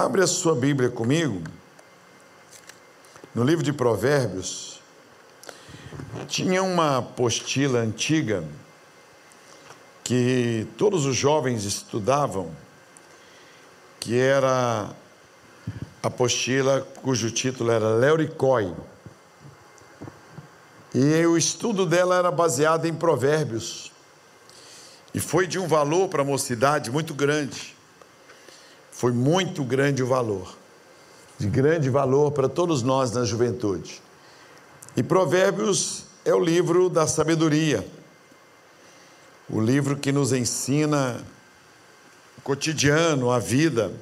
Abre a sua Bíblia comigo, no livro de Provérbios. Tinha uma apostila antiga que todos os jovens estudavam, que era a apostila cujo título era Leuricói. E o estudo dela era baseado em Provérbios. E foi de um valor para a mocidade muito grande. Foi muito grande o valor. De grande valor para todos nós na juventude. E Provérbios é o livro da sabedoria. O livro que nos ensina o cotidiano, a vida.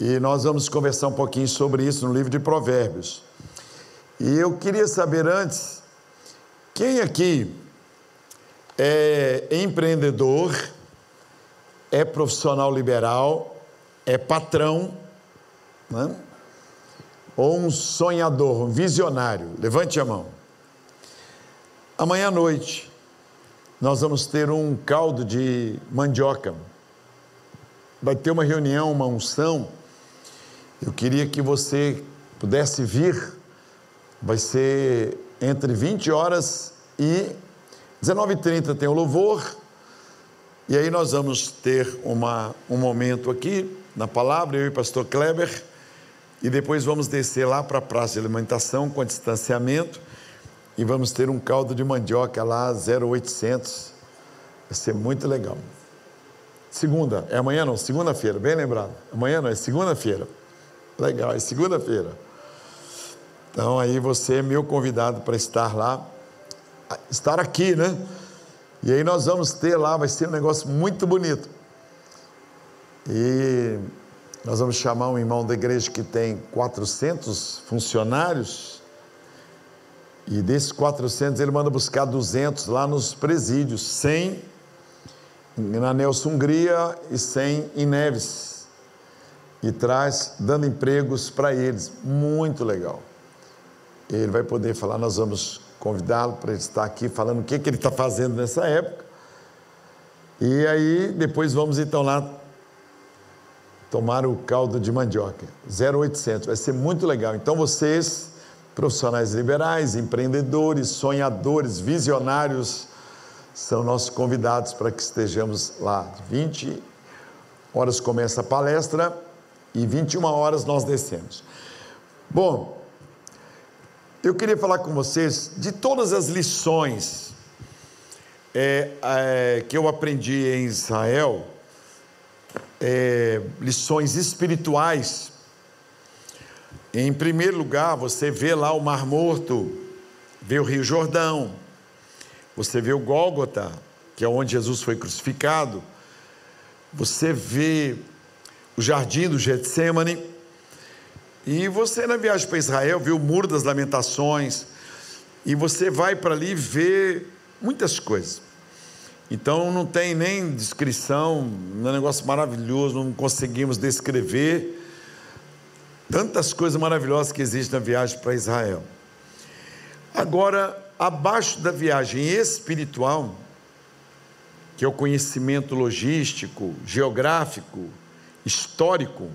E nós vamos conversar um pouquinho sobre isso no livro de Provérbios. E eu queria saber antes, quem aqui é empreendedor, é profissional liberal, é patrão, né? ou um sonhador, um visionário? Levante a mão. Amanhã à noite, nós vamos ter um caldo de mandioca. Vai ter uma reunião, uma unção. Eu queria que você pudesse vir. Vai ser entre 20 horas e 19h30 tem o louvor, e aí nós vamos ter uma, um momento aqui na palavra, eu e o pastor Kleber, e depois vamos descer lá para a praça de alimentação com distanciamento, e vamos ter um caldo de mandioca lá, 0800, vai ser muito legal. Segunda, é amanhã não, segunda-feira, bem lembrado, amanhã não, é segunda-feira, legal, é segunda-feira. Então aí você é meu convidado para estar lá, estar aqui, né? E aí nós vamos ter lá, vai ser um negócio muito bonito. E nós vamos chamar um irmão da igreja que tem 400 funcionários. E desses 400 ele manda buscar 200 lá nos presídios, 100 na Nelson Hungria e 100 em Neves. E traz, dando empregos para eles. Muito legal. Ele vai poder falar, nós vamos convidá-lo para estar aqui falando o que, que ele está fazendo nessa época. E aí, depois vamos então lá tomar o caldo de mandioca, 0800, vai ser muito legal. Então, vocês, profissionais liberais, empreendedores, sonhadores, visionários, são nossos convidados para que estejamos lá. 20 horas começa a palestra e 21 horas nós descemos. Bom, eu queria falar com vocês de todas as lições é, é, que eu aprendi em Israel, é, lições espirituais. Em primeiro lugar, você vê lá o Mar Morto, vê o Rio Jordão, você vê o Gólgota, que é onde Jesus foi crucificado, você vê o jardim do Getsemane e você, na viagem para Israel, vê o Muro das Lamentações, e você vai para ali ver muitas coisas. Então não tem nem descrição, é um negócio maravilhoso, não conseguimos descrever tantas coisas maravilhosas que existem na viagem para Israel. Agora, abaixo da viagem espiritual, que é o conhecimento logístico, geográfico, histórico,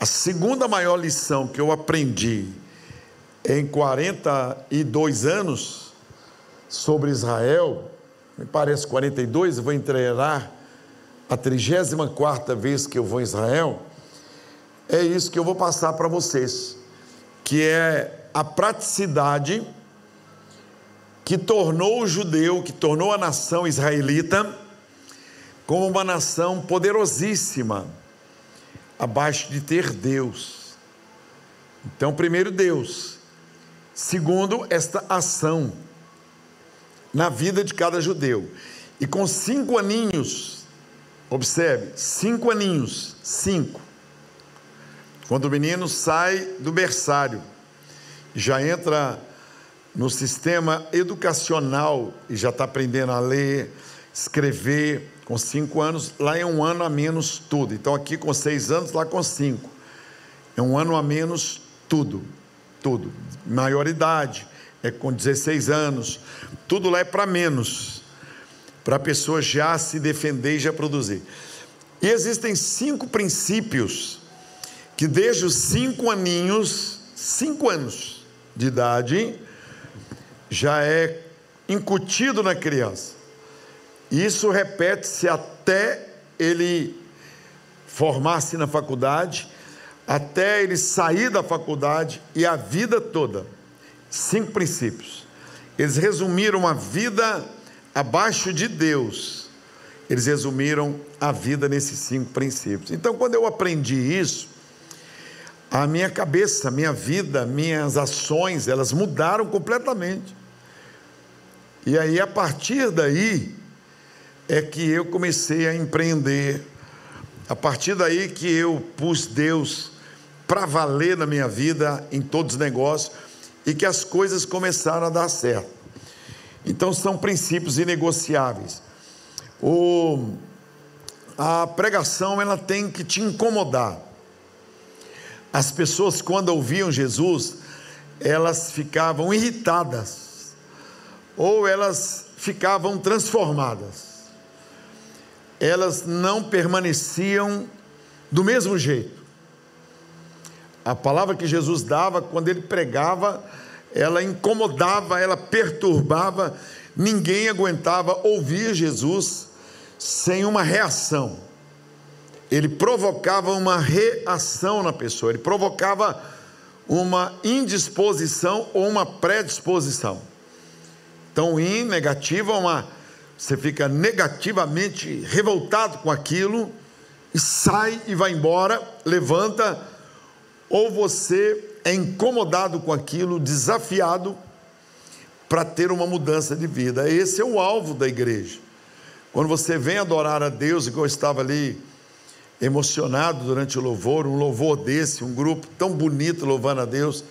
a segunda maior lição que eu aprendi em 42 anos sobre Israel, me parece 42, eu vou entregar a 34 vez que eu vou a Israel, é isso que eu vou passar para vocês, que é a praticidade que tornou o judeu, que tornou a nação israelita como uma nação poderosíssima abaixo de ter Deus. Então, primeiro, Deus. Segundo, esta ação na vida de cada judeu. E com cinco aninhos, observe, cinco aninhos, cinco. Quando o menino sai do berçário, já entra no sistema educacional e já está aprendendo a ler, escrever, com cinco anos, lá é um ano a menos tudo. Então aqui com seis anos, lá com cinco. É um ano a menos tudo, tudo. Maioridade, é com 16 anos, tudo lá é para menos, para a pessoa já se defender e já produzir. E existem cinco princípios que desde os cinco aninhos, cinco anos de idade, já é incutido na criança. Isso repete-se até ele formar-se na faculdade, até ele sair da faculdade e a vida toda. Cinco princípios. Eles resumiram a vida abaixo de Deus. Eles resumiram a vida nesses cinco princípios. Então, quando eu aprendi isso, a minha cabeça, a minha vida, minhas ações, elas mudaram completamente. E aí, a partir daí, é que eu comecei a empreender. A partir daí que eu pus Deus para valer na minha vida, em todos os negócios, e que as coisas começaram a dar certo. Então, são princípios inegociáveis. O, a pregação ela tem que te incomodar. As pessoas, quando ouviam Jesus, elas ficavam irritadas ou elas ficavam transformadas. Elas não permaneciam do mesmo jeito. A palavra que Jesus dava, quando ele pregava, ela incomodava, ela perturbava, ninguém aguentava ouvir Jesus sem uma reação. Ele provocava uma reação na pessoa, ele provocava uma indisposição ou uma predisposição. Então, in negativa, uma, você fica negativamente revoltado com aquilo e sai e vai embora, levanta, ou você é incomodado com aquilo, desafiado para ter uma mudança de vida. Esse é o alvo da igreja. Quando você vem adorar a Deus, igual eu estava ali emocionado durante o louvor, um louvor desse, um grupo tão bonito louvando a Deus,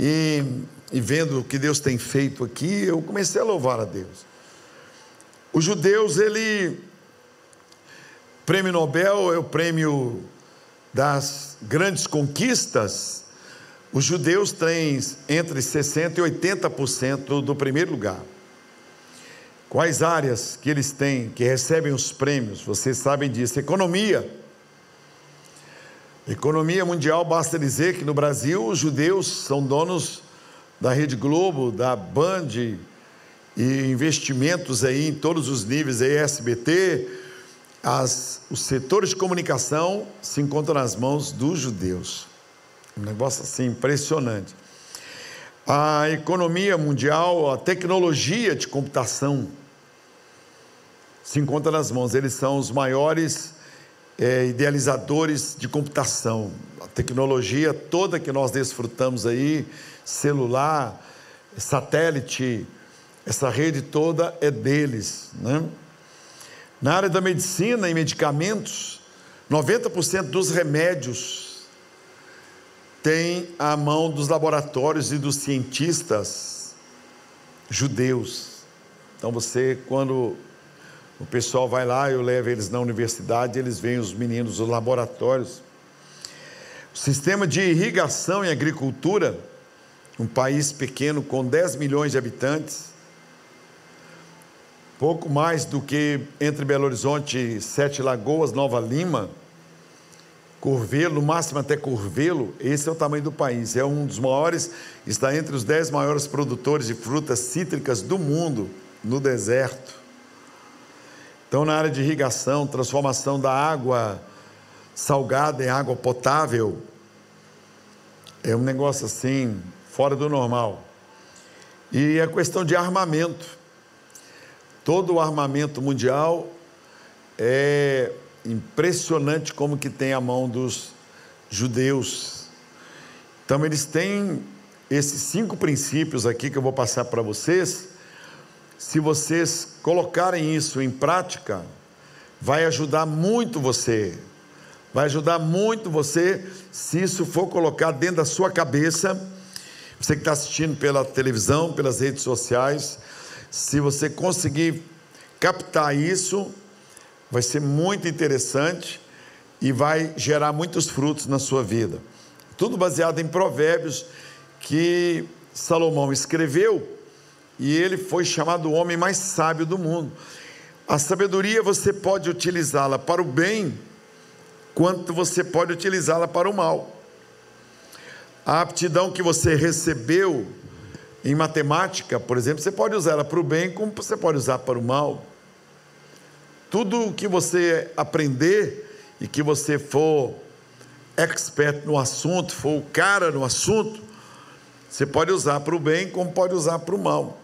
e e vendo o que Deus tem feito aqui, eu comecei a louvar a Deus. Os judeus, ele. Prêmio Nobel é o prêmio das grandes conquistas. Os judeus têm entre 60% e 80% do primeiro lugar. Quais áreas que eles têm, que recebem os prêmios? Vocês sabem disso. Economia. Economia mundial, basta dizer que no Brasil os judeus são donos da Rede Globo, da Band e investimentos aí em todos os níveis, aí SBT, as, os setores de comunicação se encontram nas mãos dos judeus. Um negócio assim impressionante. A economia mundial, a tecnologia de computação se encontra nas mãos. Eles são os maiores é, idealizadores de computação. A tecnologia toda que nós desfrutamos aí celular, satélite, essa rede toda é deles. Né? Na área da medicina e medicamentos, 90% dos remédios tem a mão dos laboratórios e dos cientistas judeus. Então você, quando o pessoal vai lá, eu levo eles na universidade, eles veem os meninos dos laboratórios. O sistema de irrigação e agricultura um país pequeno com 10 milhões de habitantes, pouco mais do que entre Belo Horizonte, Sete Lagoas, Nova Lima, Curvelo, no máximo até Curvelo, esse é o tamanho do país. É um dos maiores, está entre os dez maiores produtores de frutas cítricas do mundo, no deserto. Então, na área de irrigação, transformação da água salgada em água potável, é um negócio assim fora do normal. E a questão de armamento. Todo o armamento mundial é impressionante como que tem a mão dos judeus. Então eles têm esses cinco princípios aqui que eu vou passar para vocês. Se vocês colocarem isso em prática, vai ajudar muito você. Vai ajudar muito você se isso for colocado dentro da sua cabeça você que está assistindo pela televisão, pelas redes sociais, se você conseguir captar isso, vai ser muito interessante e vai gerar muitos frutos na sua vida. Tudo baseado em provérbios que Salomão escreveu e ele foi chamado o homem mais sábio do mundo. A sabedoria você pode utilizá-la para o bem, quanto você pode utilizá-la para o mal. A aptidão que você recebeu em matemática, por exemplo, você pode usar ela para o bem, como você pode usar para o mal. Tudo o que você aprender e que você for expert no assunto, for o cara no assunto, você pode usar para o bem, como pode usar para o mal.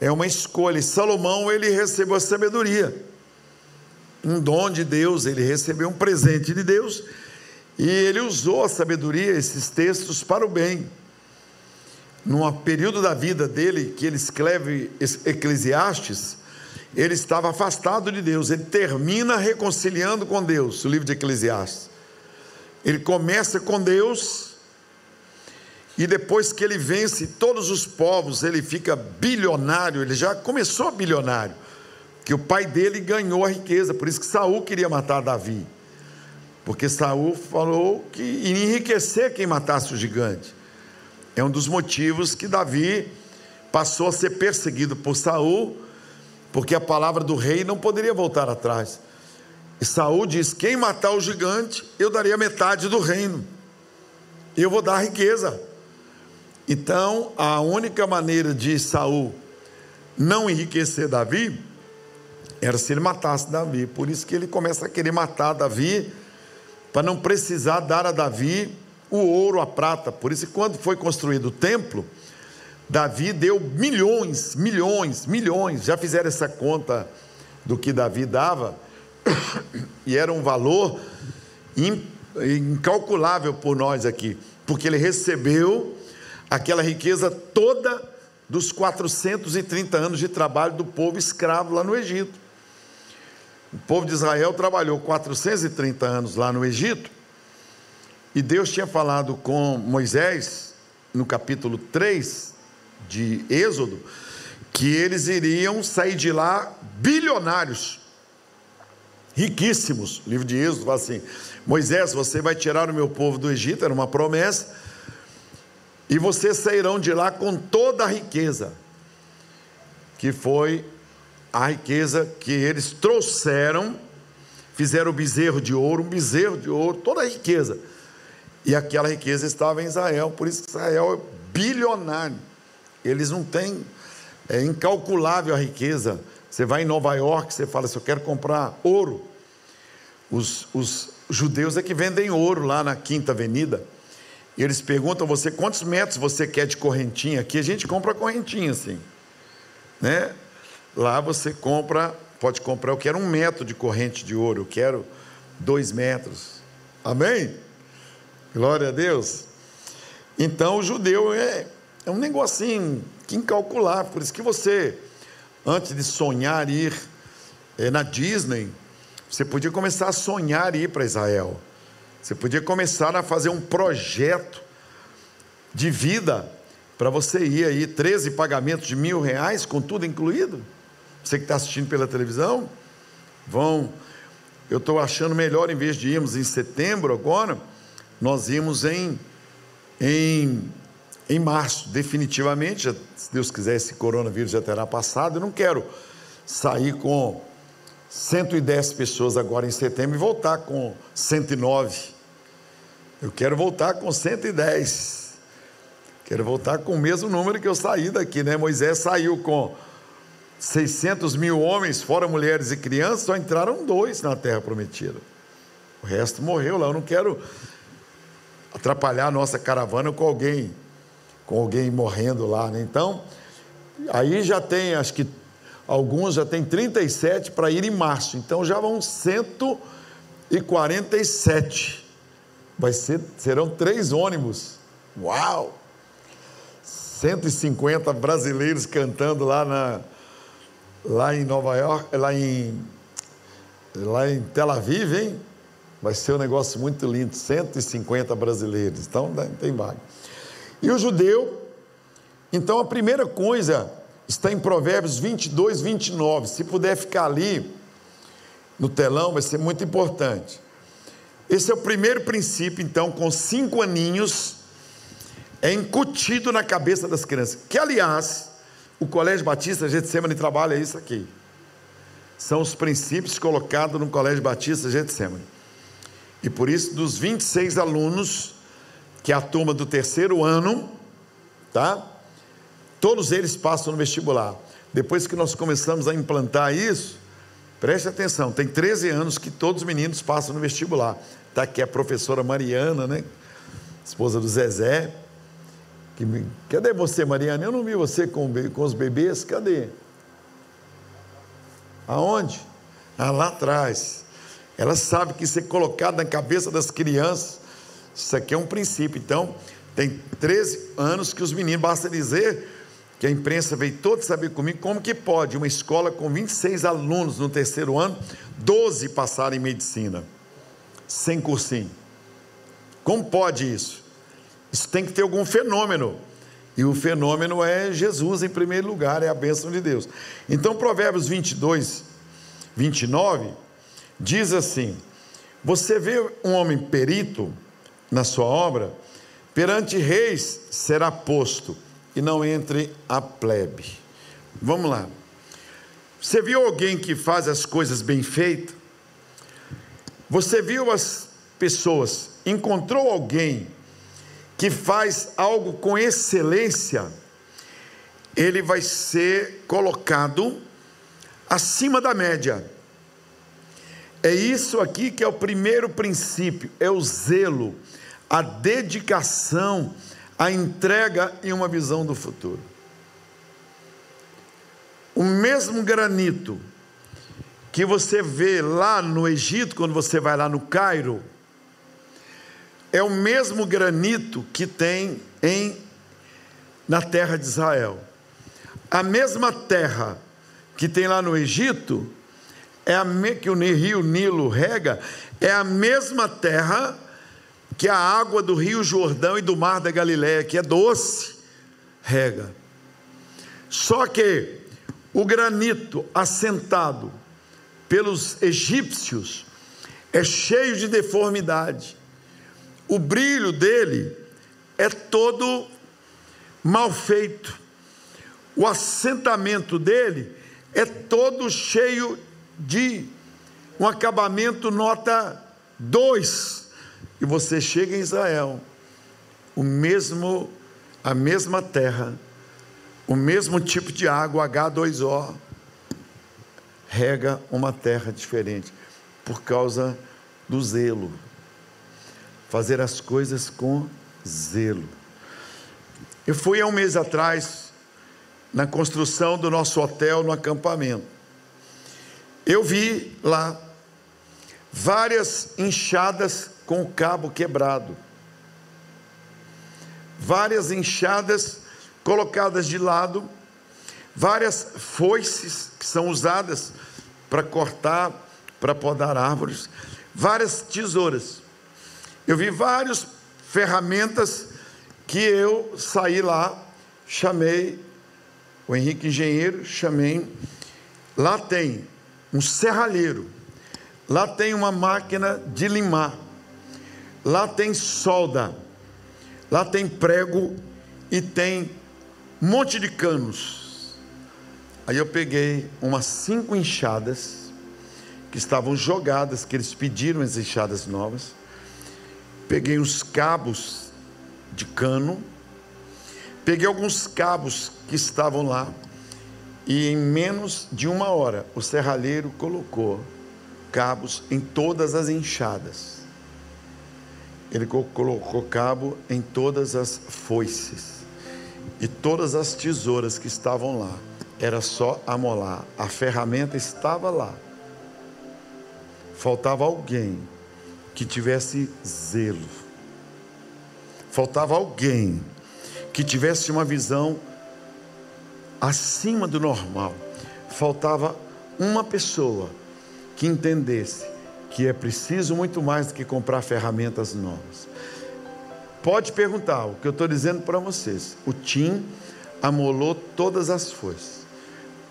É uma escolha. E Salomão, ele recebeu a sabedoria. Um dom de Deus, ele recebeu um presente de Deus. E ele usou a sabedoria, esses textos, para o bem. Num período da vida dele, que ele escreve Eclesiastes, ele estava afastado de Deus, ele termina reconciliando com Deus, o livro de Eclesiastes. Ele começa com Deus, e depois que ele vence todos os povos, ele fica bilionário, ele já começou bilionário, que o pai dele ganhou a riqueza, por isso que Saul queria matar Davi. Porque Saul falou que iria enriquecer quem matasse o gigante. É um dos motivos que Davi passou a ser perseguido por Saul porque a palavra do rei não poderia voltar atrás. E Saul diz: Quem matar o gigante, eu daria metade do reino. Eu vou dar riqueza. Então, a única maneira de Saul não enriquecer Davi era se ele matasse Davi. Por isso que ele começa a querer matar Davi, para não precisar dar a Davi o ouro, a prata. Por isso quando foi construído o templo, Davi deu milhões, milhões, milhões. Já fizeram essa conta do que Davi dava, e era um valor incalculável por nós aqui, porque ele recebeu aquela riqueza toda dos 430 anos de trabalho do povo escravo lá no Egito. O povo de Israel trabalhou 430 anos lá no Egito, e Deus tinha falado com Moisés, no capítulo 3, de Êxodo, que eles iriam sair de lá bilionários, riquíssimos. O livro de Êxodo fala assim: Moisés, você vai tirar o meu povo do Egito, era uma promessa, e vocês sairão de lá com toda a riqueza, que foi a riqueza que eles trouxeram, fizeram o bezerro de ouro, um bezerro de ouro, toda a riqueza. E aquela riqueza estava em Israel, por isso Israel é bilionário. Eles não têm, é incalculável a riqueza. Você vai em Nova York, você fala assim: eu quero comprar ouro. Os, os judeus é que vendem ouro lá na Quinta Avenida. E eles perguntam você quantos metros você quer de correntinha. Aqui a gente compra correntinha assim. Né? Lá você compra, pode comprar, eu quero um metro de corrente de ouro, eu quero dois metros. Amém? Glória a Deus. Então o judeu é, é um negocinho que incalculável. Por isso que você, antes de sonhar ir é, na Disney, você podia começar a sonhar ir para Israel. Você podia começar a fazer um projeto de vida para você ir aí, 13 pagamentos de mil reais, com tudo incluído. Você que está assistindo pela televisão, vão. Eu estou achando melhor, em vez de irmos em setembro agora, nós irmos em, em em março, definitivamente, já, se Deus quiser, esse coronavírus já terá passado. Eu não quero sair com 110 pessoas agora em setembro e voltar com 109. Eu quero voltar com 110. Quero voltar com o mesmo número que eu saí daqui, né? Moisés saiu com 600 mil homens, fora mulheres e crianças, só entraram dois na terra prometida. O resto morreu lá. Eu não quero atrapalhar a nossa caravana com alguém com alguém morrendo lá, né? Então, aí já tem, acho que alguns já tem 37 para ir em março, então já vão 147. Vai ser, serão três ônibus. Uau! 150 brasileiros cantando lá na lá em Nova York, lá em lá em Tel Aviv, hein? Vai ser um negócio muito lindo, 150 brasileiros. Então, tem vaga. E o judeu, então a primeira coisa está em Provérbios 22, 29. Se puder ficar ali no telão, vai ser muito importante. Esse é o primeiro princípio, então, com cinco aninhos, é incutido na cabeça das crianças. Que, aliás, o Colégio Batista Getsemane trabalha isso aqui. São os princípios colocados no Colégio Batista Getsemane. E por isso, dos 26 alunos, que é a turma do terceiro ano, tá? Todos eles passam no vestibular. Depois que nós começamos a implantar isso, preste atenção, tem 13 anos que todos os meninos passam no vestibular. Está aqui a professora Mariana, né? Esposa do Zezé. Que me... Cadê você, Mariana? Eu não vi você com, com os bebês. Cadê? Aonde? Ah, lá atrás. Ela sabe que isso é colocado na cabeça das crianças. Isso aqui é um princípio. Então, tem 13 anos que os meninos, basta dizer que a imprensa veio toda saber comigo como que pode uma escola com 26 alunos no terceiro ano, 12 passarem em medicina, sem cursinho. Como pode isso? Isso tem que ter algum fenômeno. E o fenômeno é Jesus em primeiro lugar, é a bênção de Deus. Então, Provérbios 22, 29, diz assim: Você vê um homem perito na sua obra, perante reis será posto, e não entre a plebe. Vamos lá. Você viu alguém que faz as coisas bem feitas? Você viu as pessoas, encontrou alguém que faz algo com excelência, ele vai ser colocado acima da média. É isso aqui que é o primeiro princípio, é o zelo, a dedicação, a entrega e uma visão do futuro. O mesmo granito que você vê lá no Egito, quando você vai lá no Cairo, é o mesmo granito que tem em na terra de Israel. A mesma terra que tem lá no Egito, é a que o rio Nilo rega, é a mesma terra que a água do rio Jordão e do mar da Galiléia, que é doce, rega. Só que o granito assentado pelos egípcios é cheio de deformidade o brilho dele é todo mal feito. O assentamento dele é todo cheio de um acabamento nota 2. E você chega em Israel, o mesmo a mesma terra, o mesmo tipo de água H2O rega uma terra diferente por causa do zelo fazer as coisas com zelo. Eu fui há um mês atrás na construção do nosso hotel no acampamento. Eu vi lá várias enxadas com o cabo quebrado, várias enxadas colocadas de lado, várias foices que são usadas para cortar, para podar árvores, várias tesouras. Eu vi várias ferramentas que eu saí lá, chamei o Henrique Engenheiro, chamei. Lá tem um serralheiro, lá tem uma máquina de limar, lá tem solda, lá tem prego e tem um monte de canos. Aí eu peguei umas cinco enxadas que estavam jogadas, que eles pediram as enxadas novas. Peguei uns cabos de cano, peguei alguns cabos que estavam lá, e em menos de uma hora o serralheiro colocou cabos em todas as enxadas. Ele colocou cabo em todas as foices e todas as tesouras que estavam lá. Era só amolar. A ferramenta estava lá. Faltava alguém que tivesse zelo. Faltava alguém que tivesse uma visão acima do normal. Faltava uma pessoa que entendesse que é preciso muito mais do que comprar ferramentas novas. Pode perguntar, o que eu estou dizendo para vocês. O Tim amolou todas as foices,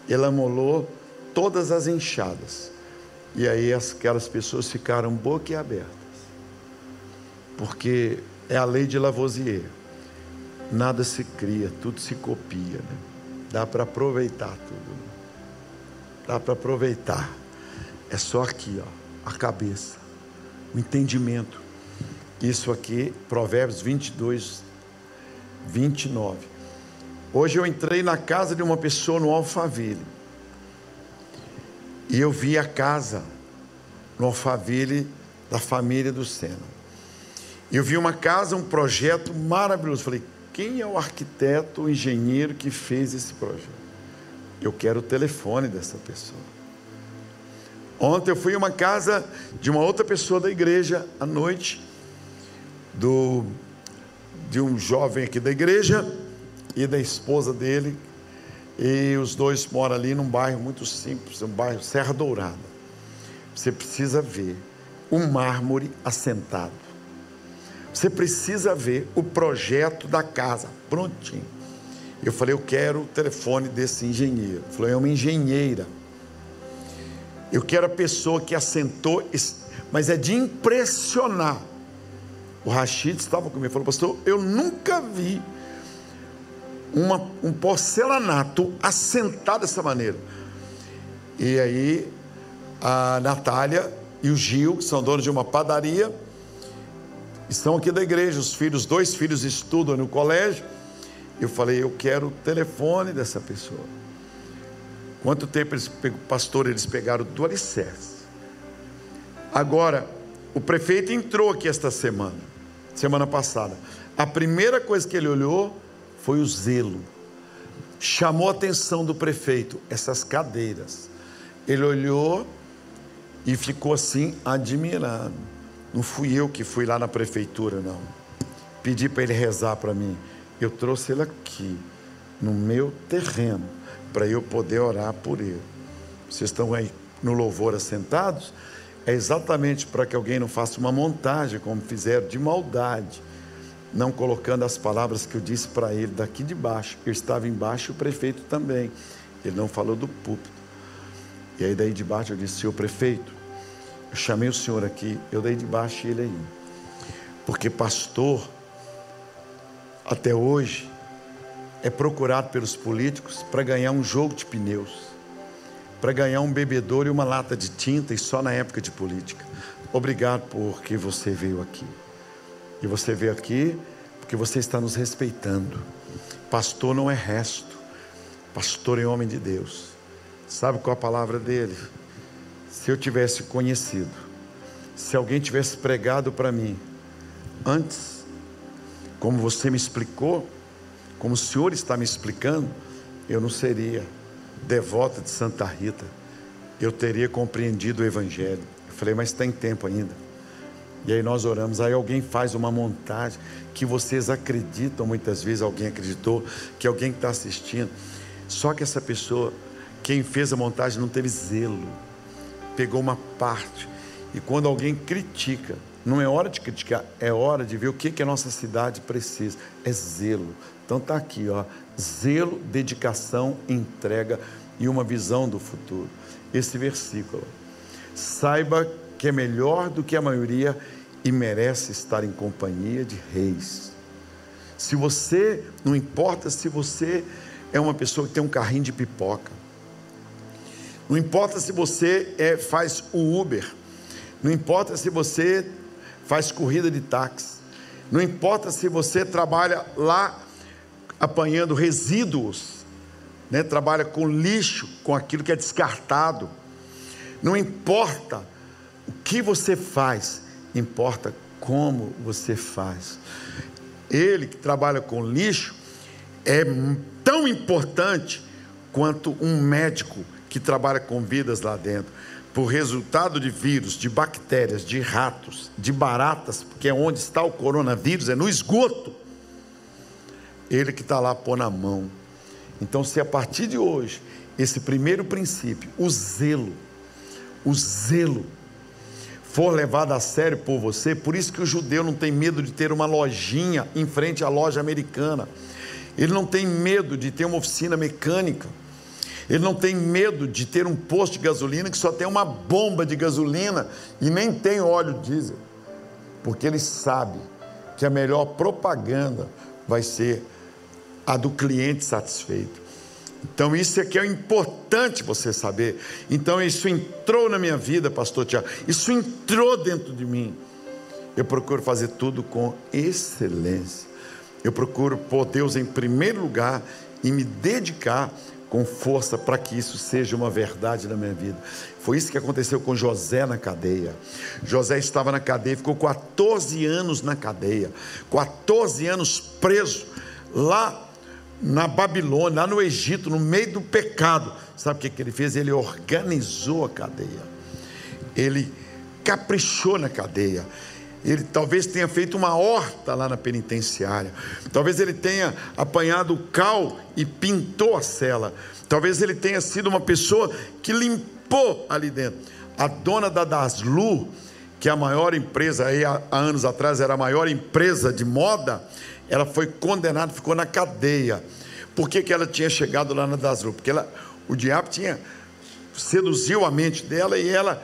ele amolou todas as enxadas. E aí aquelas pessoas ficaram boquiabertas. Porque é a lei de Lavoisier. Nada se cria, tudo se copia. Né? Dá para aproveitar tudo. Dá para aproveitar. É só aqui, ó, a cabeça. o entendimento. Isso aqui, Provérbios 22, 29. Hoje eu entrei na casa de uma pessoa no Alphaville. E eu vi a casa no Alphaville da família do Sena. Eu vi uma casa, um projeto maravilhoso. Falei, quem é o arquiteto, o engenheiro que fez esse projeto? Eu quero o telefone dessa pessoa. Ontem eu fui em uma casa de uma outra pessoa da igreja à noite, do, de um jovem aqui da igreja e da esposa dele. E os dois moram ali num bairro muito simples, um bairro Serra Dourada. Você precisa ver um mármore assentado. Você precisa ver o projeto da casa prontinho. Eu falei, eu quero o telefone desse engenheiro. Ele falou, é uma engenheira. Eu quero a pessoa que assentou, mas é de impressionar. O Rachid estava comigo, falou, pastor, eu nunca vi uma, um porcelanato assentado dessa maneira. E aí a Natália e o Gil, que são donos de uma padaria, estão aqui da igreja, os filhos, dois filhos estudam no colégio. Eu falei, eu quero o telefone dessa pessoa. Quanto tempo eles, pastor, eles pegaram do alicerce. Agora, o prefeito entrou aqui esta semana, semana passada. A primeira coisa que ele olhou foi o zelo. Chamou a atenção do prefeito, essas cadeiras. Ele olhou e ficou assim admirado. Não fui eu que fui lá na prefeitura, não. Pedi para ele rezar para mim. Eu trouxe ele aqui, no meu terreno, para eu poder orar por ele. Vocês estão aí no louvor assentados? É exatamente para que alguém não faça uma montagem, como fizeram, de maldade, não colocando as palavras que eu disse para ele daqui de baixo. Eu estava embaixo, o prefeito também. Ele não falou do púlpito. E aí daí de baixo eu disse, senhor prefeito, eu chamei o senhor aqui, eu dei de baixo ele aí. Porque pastor, até hoje, é procurado pelos políticos para ganhar um jogo de pneus, para ganhar um bebedouro e uma lata de tinta, e só na época de política. Obrigado porque você veio aqui. E você veio aqui porque você está nos respeitando. Pastor não é resto, pastor é homem de Deus. Sabe qual a palavra dele? Se eu tivesse conhecido, se alguém tivesse pregado para mim antes, como você me explicou, como o Senhor está me explicando, eu não seria devota de Santa Rita, eu teria compreendido o Evangelho. Eu falei, mas tem tempo ainda. E aí nós oramos, aí alguém faz uma montagem que vocês acreditam, muitas vezes alguém acreditou, que alguém está assistindo, só que essa pessoa, quem fez a montagem não teve zelo pegou uma parte. E quando alguém critica, não é hora de criticar, é hora de ver o que, que a nossa cidade precisa. É zelo. Então está aqui, ó, zelo, dedicação, entrega e uma visão do futuro. Esse versículo. Saiba que é melhor do que a maioria e merece estar em companhia de reis. Se você, não importa se você é uma pessoa que tem um carrinho de pipoca, não importa se você é, faz o Uber, não importa se você faz corrida de táxi, não importa se você trabalha lá apanhando resíduos, né? trabalha com lixo, com aquilo que é descartado. Não importa o que você faz, importa como você faz. Ele que trabalha com lixo é tão importante quanto um médico que trabalha com vidas lá dentro, por resultado de vírus, de bactérias, de ratos, de baratas, porque é onde está o coronavírus, é no esgoto. Ele que está lá pôr na mão. Então, se a partir de hoje, esse primeiro princípio, o zelo, o zelo, for levado a sério por você, por isso que o judeu não tem medo de ter uma lojinha em frente à loja americana, ele não tem medo de ter uma oficina mecânica, ele não tem medo de ter um posto de gasolina que só tem uma bomba de gasolina e nem tem óleo diesel, porque ele sabe que a melhor propaganda vai ser a do cliente satisfeito. Então, isso é que é importante você saber. Então, isso entrou na minha vida, pastor Tiago. Isso entrou dentro de mim. Eu procuro fazer tudo com excelência. Eu procuro pôr Deus em primeiro lugar e me dedicar com força para que isso seja uma verdade na minha vida. Foi isso que aconteceu com José na cadeia. José estava na cadeia, ficou 14 anos na cadeia, 14 anos preso lá na Babilônia, lá no Egito, no meio do pecado. Sabe o que, que ele fez? Ele organizou a cadeia, ele caprichou na cadeia. Ele talvez tenha feito uma horta lá na penitenciária. Talvez ele tenha apanhado cal e pintou a cela. Talvez ele tenha sido uma pessoa que limpou ali dentro. A dona da Daslu, que é a maior empresa, aí há anos atrás era a maior empresa de moda, ela foi condenada, ficou na cadeia. Por que, que ela tinha chegado lá na Daslu? Porque ela, o diabo tinha seduziu a mente dela e ela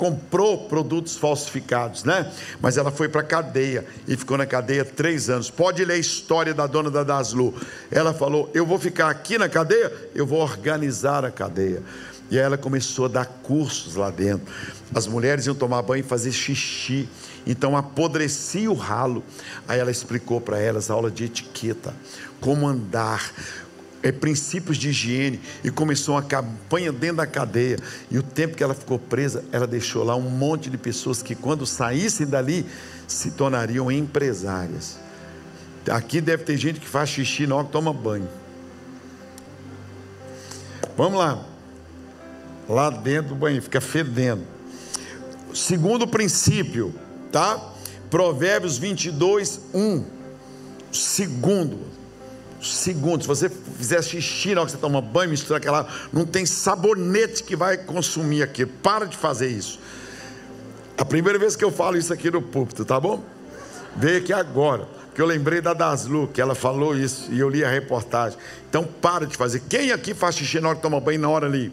comprou produtos falsificados, né? Mas ela foi para a cadeia e ficou na cadeia três anos. Pode ler a história da dona da Daslu. Ela falou: Eu vou ficar aqui na cadeia, eu vou organizar a cadeia. E aí ela começou a dar cursos lá dentro. As mulheres iam tomar banho e fazer xixi. Então apodrecia o ralo. Aí ela explicou para elas a aula de etiqueta, como andar, é, princípios de higiene e começou uma campanha dentro da cadeia. E o tempo que ela ficou presa, ela deixou lá um monte de pessoas que, quando saíssem dali, se tornariam empresárias. Aqui deve ter gente que faz xixi na hora que toma banho. Vamos lá. Lá dentro do banho, fica fedendo. Segundo princípio, tá? Provérbios 22, 1. Segundo segundos. Se você fizer xixi na hora que você toma banho, misturar aquela, não tem sabonete que vai consumir aqui. Para de fazer isso. A primeira vez que eu falo isso aqui no púlpito, tá bom? Veio aqui agora, que eu lembrei da Daslu, que ela falou isso e eu li a reportagem. Então para de fazer. Quem aqui faz xixi na hora que toma banho na hora ali?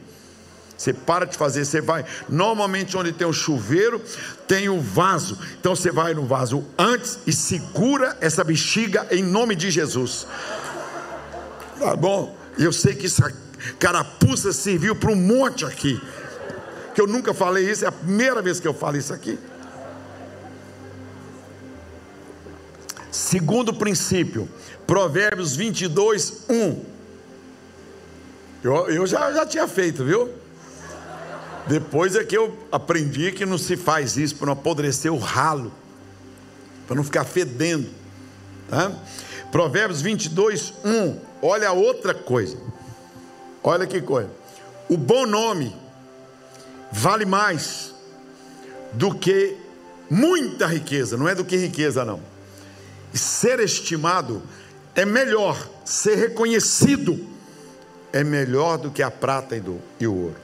Você para de fazer, você vai. Normalmente, onde tem o chuveiro, tem o vaso. Então você vai no vaso antes e segura essa bexiga em nome de Jesus. Tá bom? Eu sei que essa carapuça serviu para um monte aqui. Que eu nunca falei isso, é a primeira vez que eu falo isso aqui. Segundo princípio, Provérbios 22, 1. Eu, eu já, já tinha feito, viu? Depois é que eu aprendi que não se faz isso para não apodrecer o ralo, para não ficar fedendo. Tá? Provérbios 22, 1. Olha outra coisa. Olha que coisa. O bom nome vale mais do que muita riqueza, não é do que riqueza, não. Ser estimado é melhor, ser reconhecido é melhor do que a prata e, do, e o ouro.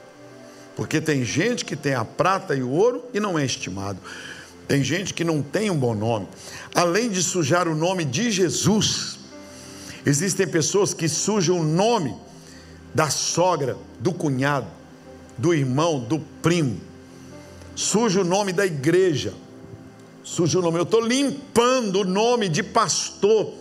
Porque tem gente que tem a prata e o ouro e não é estimado. Tem gente que não tem um bom nome. Além de sujar o nome de Jesus, Existem pessoas que sujam o nome da sogra, do cunhado, do irmão, do primo, suja o nome da igreja, suja o nome. Eu estou limpando o nome de pastor.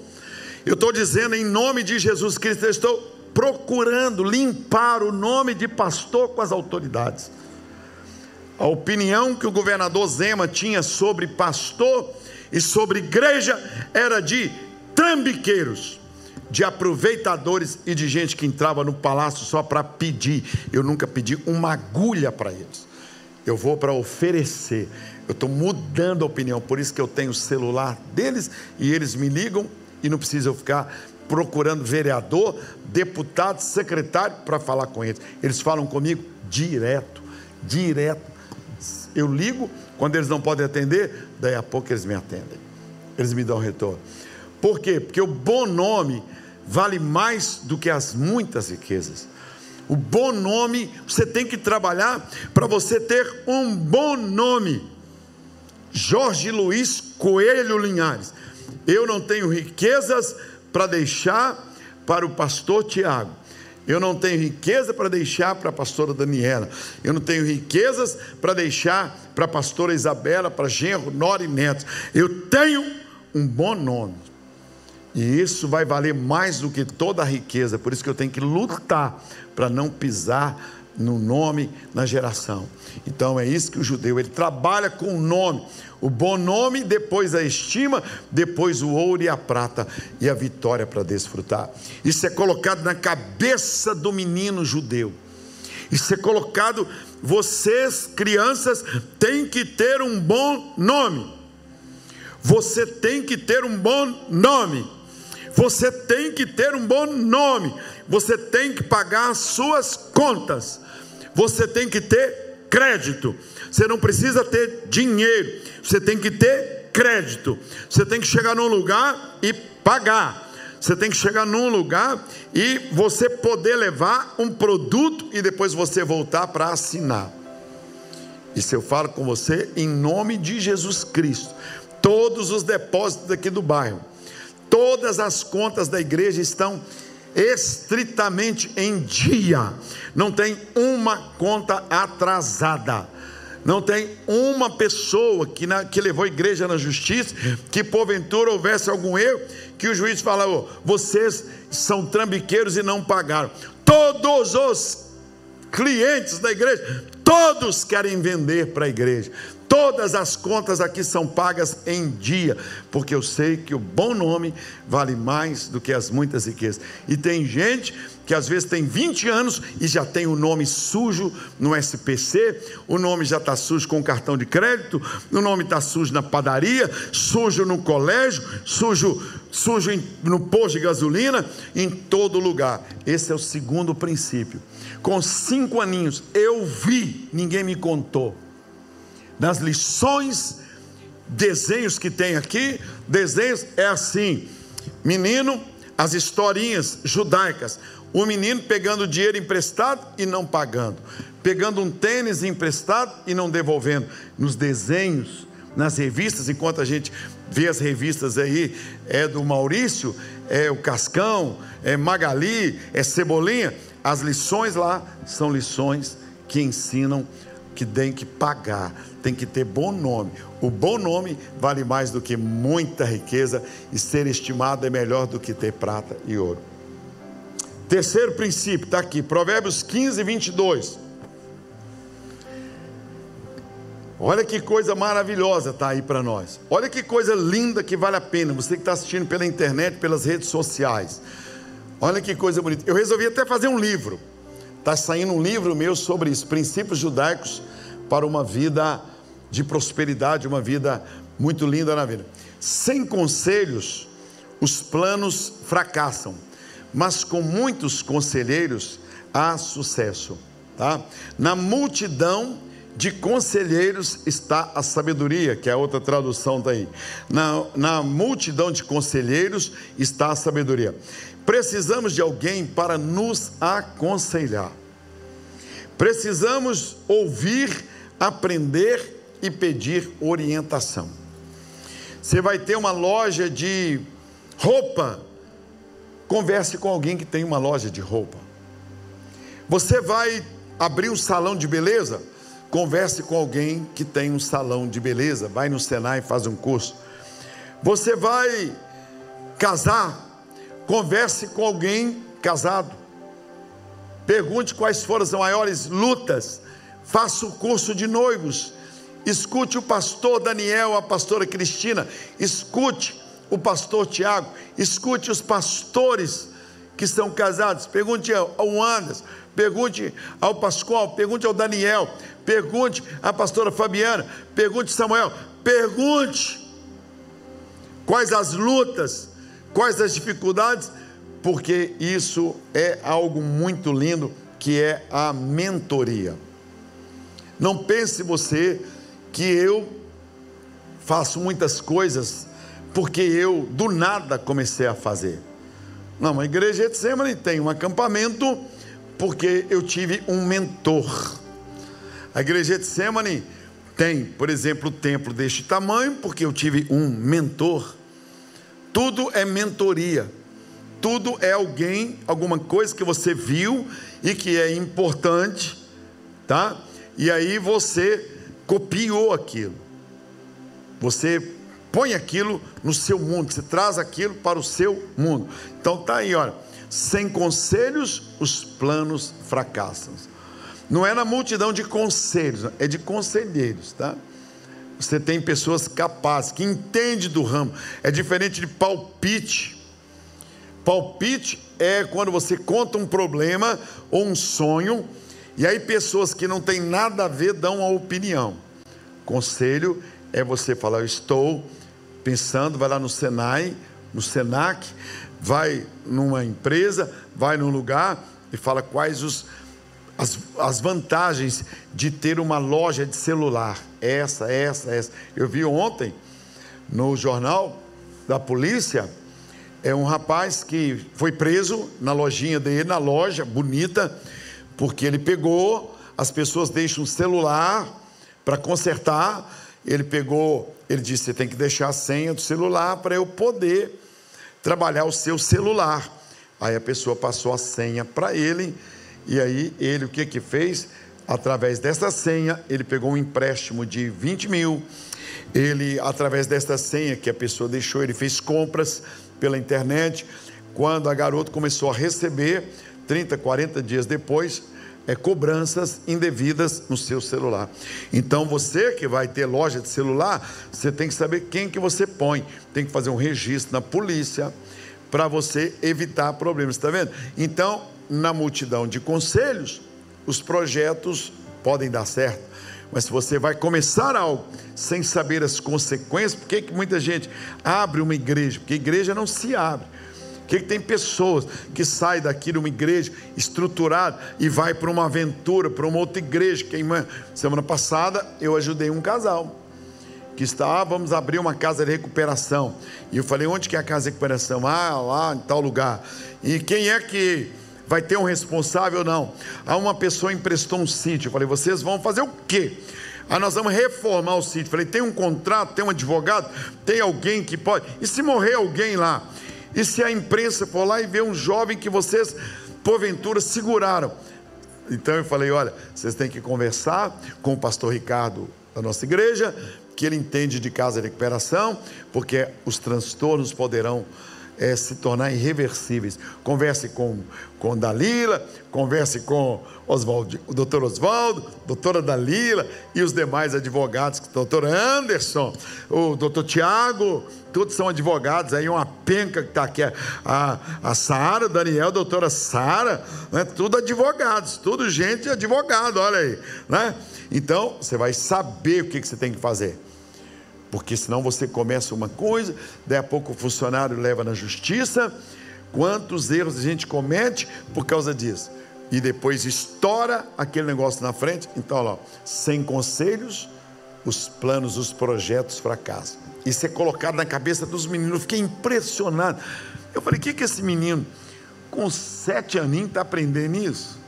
Eu estou dizendo em nome de Jesus Cristo, eu estou procurando limpar o nome de pastor com as autoridades. A opinião que o governador Zema tinha sobre pastor e sobre igreja era de trambiqueiros de aproveitadores e de gente que entrava no palácio só para pedir. Eu nunca pedi uma agulha para eles. Eu vou para oferecer. Eu estou mudando a opinião, por isso que eu tenho o celular deles e eles me ligam e não precisa eu ficar procurando vereador, deputado, secretário para falar com eles. Eles falam comigo direto, direto. Eu ligo, quando eles não podem atender, daí a pouco eles me atendem. Eles me dão retorno. Por quê? Porque o bom nome vale mais do que as muitas riquezas. O bom nome, você tem que trabalhar para você ter um bom nome. Jorge Luiz Coelho Linhares. Eu não tenho riquezas para deixar para o pastor Tiago. Eu não tenho riqueza para deixar para a pastora Daniela. Eu não tenho riquezas para deixar para a pastora Isabela, para genro, nora e netos. Eu tenho um bom nome. E isso vai valer mais do que toda a riqueza. Por isso que eu tenho que lutar para não pisar no nome, na geração. Então é isso que o judeu, ele trabalha com o nome. O bom nome, depois a estima, depois o ouro e a prata e a vitória para desfrutar. Isso é colocado na cabeça do menino judeu. Isso é colocado, vocês, crianças, têm que ter um bom nome. Você tem que ter um bom nome. Você tem que ter um bom nome. Você tem que pagar as suas contas. Você tem que ter crédito. Você não precisa ter dinheiro. Você tem que ter crédito. Você tem que chegar num lugar e pagar. Você tem que chegar num lugar e você poder levar um produto e depois você voltar para assinar. Isso eu falo com você em nome de Jesus Cristo. Todos os depósitos aqui do bairro, todas as contas da igreja estão estritamente em dia. Não tem uma conta atrasada. Não tem uma pessoa que, na, que levou a igreja na justiça, que porventura houvesse algum erro, que o juiz falou: vocês são trambiqueiros e não pagaram. Todos os clientes da igreja, todos querem vender para a igreja. Todas as contas aqui são pagas em dia, porque eu sei que o bom nome vale mais do que as muitas riquezas. E tem gente que às vezes tem 20 anos e já tem o nome sujo no SPC, o nome já está sujo com cartão de crédito, o nome está sujo na padaria, sujo no colégio, sujo, sujo no posto de gasolina, em todo lugar. Esse é o segundo princípio. Com cinco aninhos, eu vi, ninguém me contou nas lições, desenhos que tem aqui, desenhos é assim: menino, as historinhas judaicas, o menino pegando dinheiro emprestado e não pagando, pegando um tênis emprestado e não devolvendo. Nos desenhos, nas revistas, enquanto a gente vê as revistas aí, é do Maurício, é o Cascão, é Magali, é Cebolinha, as lições lá são lições que ensinam que tem que pagar, tem que ter bom nome. O bom nome vale mais do que muita riqueza e ser estimado é melhor do que ter prata e ouro. Terceiro princípio, está aqui, Provérbios 15, 22. Olha que coisa maravilhosa está aí para nós. Olha que coisa linda que vale a pena. Você que está assistindo pela internet, pelas redes sociais. Olha que coisa bonita. Eu resolvi até fazer um livro. Está saindo um livro meu sobre isso, princípios judaicos para uma vida de prosperidade, uma vida muito linda na vida. Sem conselhos, os planos fracassam, mas com muitos conselheiros há sucesso. Tá? Na multidão de conselheiros está a sabedoria, que é a outra tradução daí. Na, na multidão de conselheiros está a sabedoria. Precisamos de alguém para nos aconselhar. Precisamos ouvir, aprender e pedir orientação. Você vai ter uma loja de roupa, converse com alguém que tem uma loja de roupa. Você vai abrir um salão de beleza, converse com alguém que tem um salão de beleza, vai no Senai e faz um curso. Você vai casar, Converse com alguém casado. Pergunte quais foram as maiores lutas. Faça o curso de noivos. Escute o pastor Daniel, a pastora Cristina. Escute o pastor Tiago. Escute os pastores que são casados. Pergunte ao Anderson. Pergunte ao Pascoal. Pergunte ao Daniel. Pergunte à pastora Fabiana. Pergunte Samuel. Pergunte quais as lutas Quais as dificuldades? Porque isso é algo muito lindo que é a mentoria. Não pense você que eu faço muitas coisas porque eu do nada comecei a fazer. Não, a igreja de Semana tem um acampamento porque eu tive um mentor. A igreja de Semana tem, por exemplo, o templo deste tamanho porque eu tive um mentor. Tudo é mentoria. Tudo é alguém, alguma coisa que você viu e que é importante, tá? E aí você copiou aquilo. Você põe aquilo no seu mundo, você traz aquilo para o seu mundo. Então tá aí, olha, sem conselhos os planos fracassam. Não é na multidão de conselhos, é de conselheiros, tá? Você tem pessoas capazes, que entendem do ramo. É diferente de palpite. Palpite é quando você conta um problema ou um sonho, e aí pessoas que não têm nada a ver dão a opinião. Conselho é você falar, eu estou pensando, vai lá no Senai, no Senac, vai numa empresa, vai num lugar e fala quais os as, as vantagens de ter uma loja de celular. Essa, essa, essa. Eu vi ontem no jornal da polícia é um rapaz que foi preso na lojinha dele, na loja bonita, porque ele pegou, as pessoas deixam um celular para consertar, ele pegou, ele disse: "Você tem que deixar a senha do celular para eu poder trabalhar o seu celular". Aí a pessoa passou a senha para ele e aí ele o que que fez? Através dessa senha, ele pegou um empréstimo de 20 mil. Ele, através dessa senha que a pessoa deixou, ele fez compras pela internet. Quando a garota começou a receber, 30, 40 dias depois, é, cobranças indevidas no seu celular. Então você que vai ter loja de celular, você tem que saber quem que você põe. Tem que fazer um registro na polícia para você evitar problemas, está vendo? Então na multidão de conselhos, os projetos podem dar certo. Mas se você vai começar algo sem saber as consequências, por que, que muita gente abre uma igreja? Porque igreja não se abre. Por que, que tem pessoas que saem daqui de uma igreja estruturada e vai para uma aventura, para uma outra igreja? Que semana passada eu ajudei um casal que está, ah, vamos abrir uma casa de recuperação. E eu falei, onde que é a casa de recuperação? Ah, lá em tal lugar. E quem é que vai ter um responsável ou não. Há uma pessoa emprestou um sítio. Eu falei, vocês vão fazer o quê? Ah, nós vamos reformar o sítio. Eu falei, tem um contrato, tem um advogado, tem alguém que pode. E se morrer alguém lá? E se a imprensa for lá e ver um jovem que vocês, porventura, seguraram? Então eu falei: olha, vocês têm que conversar com o pastor Ricardo da nossa igreja, que ele entende de casa de recuperação, porque os transtornos poderão é, se tornar irreversíveis. Converse com, com Dalila, converse com Oswaldo, o doutor Oswaldo, doutora Dalila e os demais advogados, doutor Anderson, o doutor Tiago, todos são advogados, aí uma penca que está aqui, a, a Sara, Daniel, doutora Sara, né, tudo advogados, tudo gente advogado, olha aí, né? Então, você vai saber o que, que você tem que fazer porque senão você começa uma coisa, daí a pouco o funcionário leva na justiça. Quantos erros a gente comete por causa disso? E depois estoura aquele negócio na frente. Então, olha lá, sem conselhos, os planos, os projetos fracassam. Isso é colocado na cabeça dos meninos. Eu fiquei impressionado. Eu falei: o que, que esse menino, com sete aninhos, está aprendendo isso?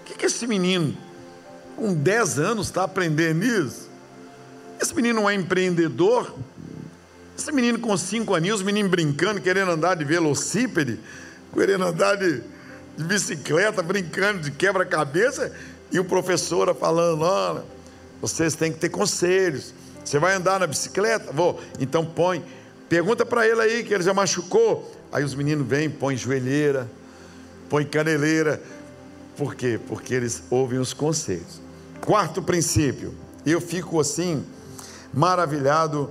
O que, que esse menino, com dez anos, está aprendendo isso? Esse menino é empreendedor? Esse menino com cinco aninhos, os meninos brincando, querendo andar de velocípede, querendo andar de, de bicicleta, brincando de quebra-cabeça, e o professor falando: olha, vocês têm que ter conselhos. Você vai andar na bicicleta? Vou. Então põe. Pergunta para ele aí que ele já machucou. Aí os meninos vêm, põe joelheira, põe caneleira. Por quê? Porque eles ouvem os conselhos. Quarto princípio. Eu fico assim maravilhado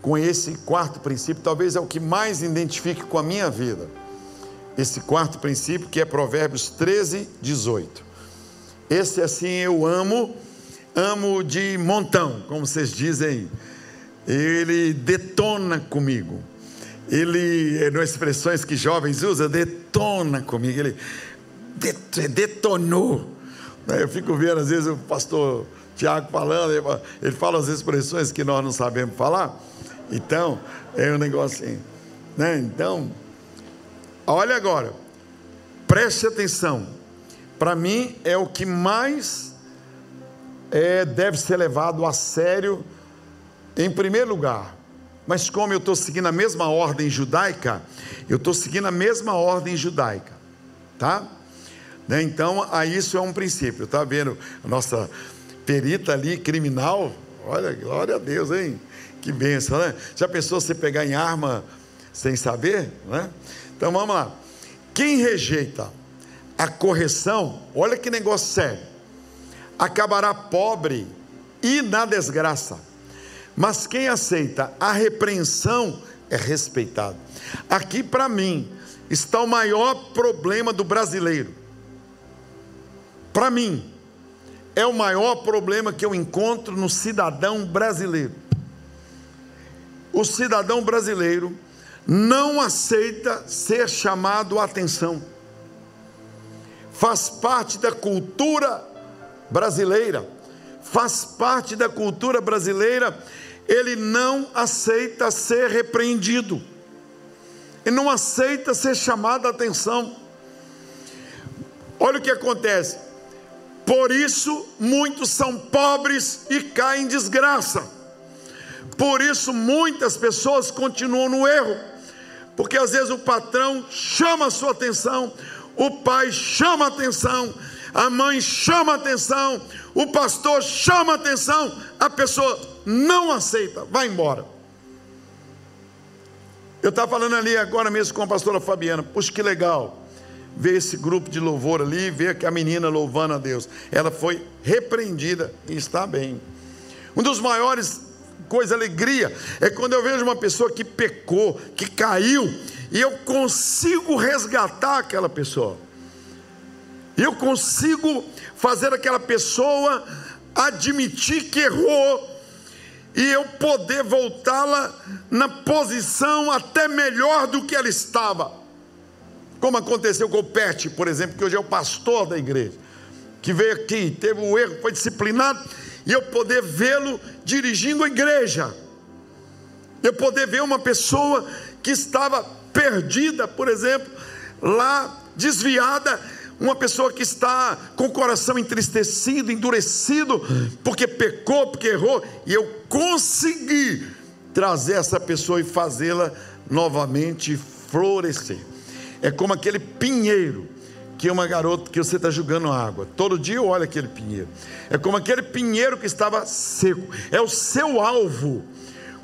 com esse quarto princípio, talvez é o que mais identifique com a minha vida. Esse quarto princípio que é Provérbios 13, 18. Esse assim eu amo, amo de montão, como vocês dizem. Ele detona comigo. Ele, nas expressões que jovens usam, detona comigo. Ele detonou. Eu fico vendo, às vezes, o pastor Tiago falando, ele fala as expressões que nós não sabemos falar. Então, é um assim. Né? Então, olha agora, preste atenção. Para mim, é o que mais é, deve ser levado a sério, em primeiro lugar. Mas como eu estou seguindo a mesma ordem judaica, eu estou seguindo a mesma ordem judaica, tá? Né? Então, aí isso é um princípio, tá vendo? A nossa perita ali, criminal, olha, glória a Deus, hein? Que benção, né? Já pensou você pegar em arma sem saber, né? Então vamos lá. Quem rejeita a correção, olha que negócio sério, acabará pobre e na desgraça. Mas quem aceita a repreensão é respeitado. Aqui para mim está o maior problema do brasileiro. Para mim, é o maior problema que eu encontro no cidadão brasileiro. O cidadão brasileiro não aceita ser chamado a atenção. Faz parte da cultura brasileira, faz parte da cultura brasileira, ele não aceita ser repreendido, ele não aceita ser chamado a atenção. Olha o que acontece, por isso muitos são pobres e caem em desgraça, por isso muitas pessoas continuam no erro, porque às vezes o patrão chama a sua atenção, o pai chama a atenção, a mãe chama a atenção, o pastor chama a atenção, a pessoa não aceita, vai embora. Eu estava falando ali agora mesmo com a pastora Fabiana, puxa que legal, ver esse grupo de louvor ali, ver que a menina louvando a Deus, ela foi repreendida e está bem. Um dos maiores coisa alegria é quando eu vejo uma pessoa que pecou, que caiu, e eu consigo resgatar aquela pessoa. Eu consigo fazer aquela pessoa admitir que errou e eu poder voltá-la na posição até melhor do que ela estava. Como aconteceu com o Pet, por exemplo, que hoje é o pastor da igreja, que veio aqui, teve um erro, foi disciplinado, e eu poder vê-lo dirigindo a igreja. Eu poder ver uma pessoa que estava perdida, por exemplo, lá desviada, uma pessoa que está com o coração entristecido, endurecido, porque pecou, porque errou, e eu consegui trazer essa pessoa e fazê-la novamente florescer. É como aquele pinheiro que uma garota que você está jogando água. Todo dia eu olho aquele pinheiro. É como aquele pinheiro que estava seco. É o seu alvo.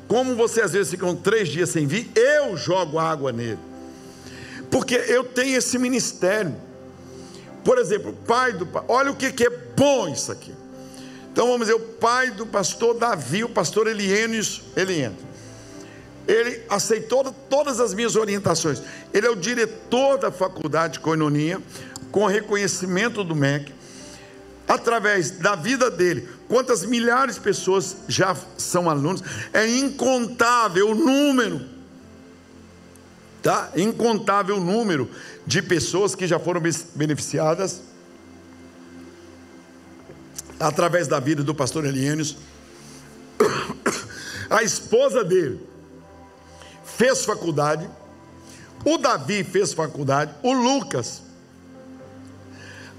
Como você às vezes fica três dias sem vir, eu jogo água nele. Porque eu tenho esse ministério. Por exemplo, o pai do olha o que, que é bom isso aqui. Então vamos dizer, o pai do pastor Davi, o pastor Eliênios, ele entra. Ele aceitou todas as minhas orientações. Ele é o diretor da faculdade de Coinonia, com reconhecimento do MEC. Através da vida dele, quantas milhares de pessoas já são alunos, é incontável o número, tá? Incontável número de pessoas que já foram beneficiadas através da vida do pastor Eliênios. A esposa dele fez faculdade, o Davi fez faculdade, o Lucas,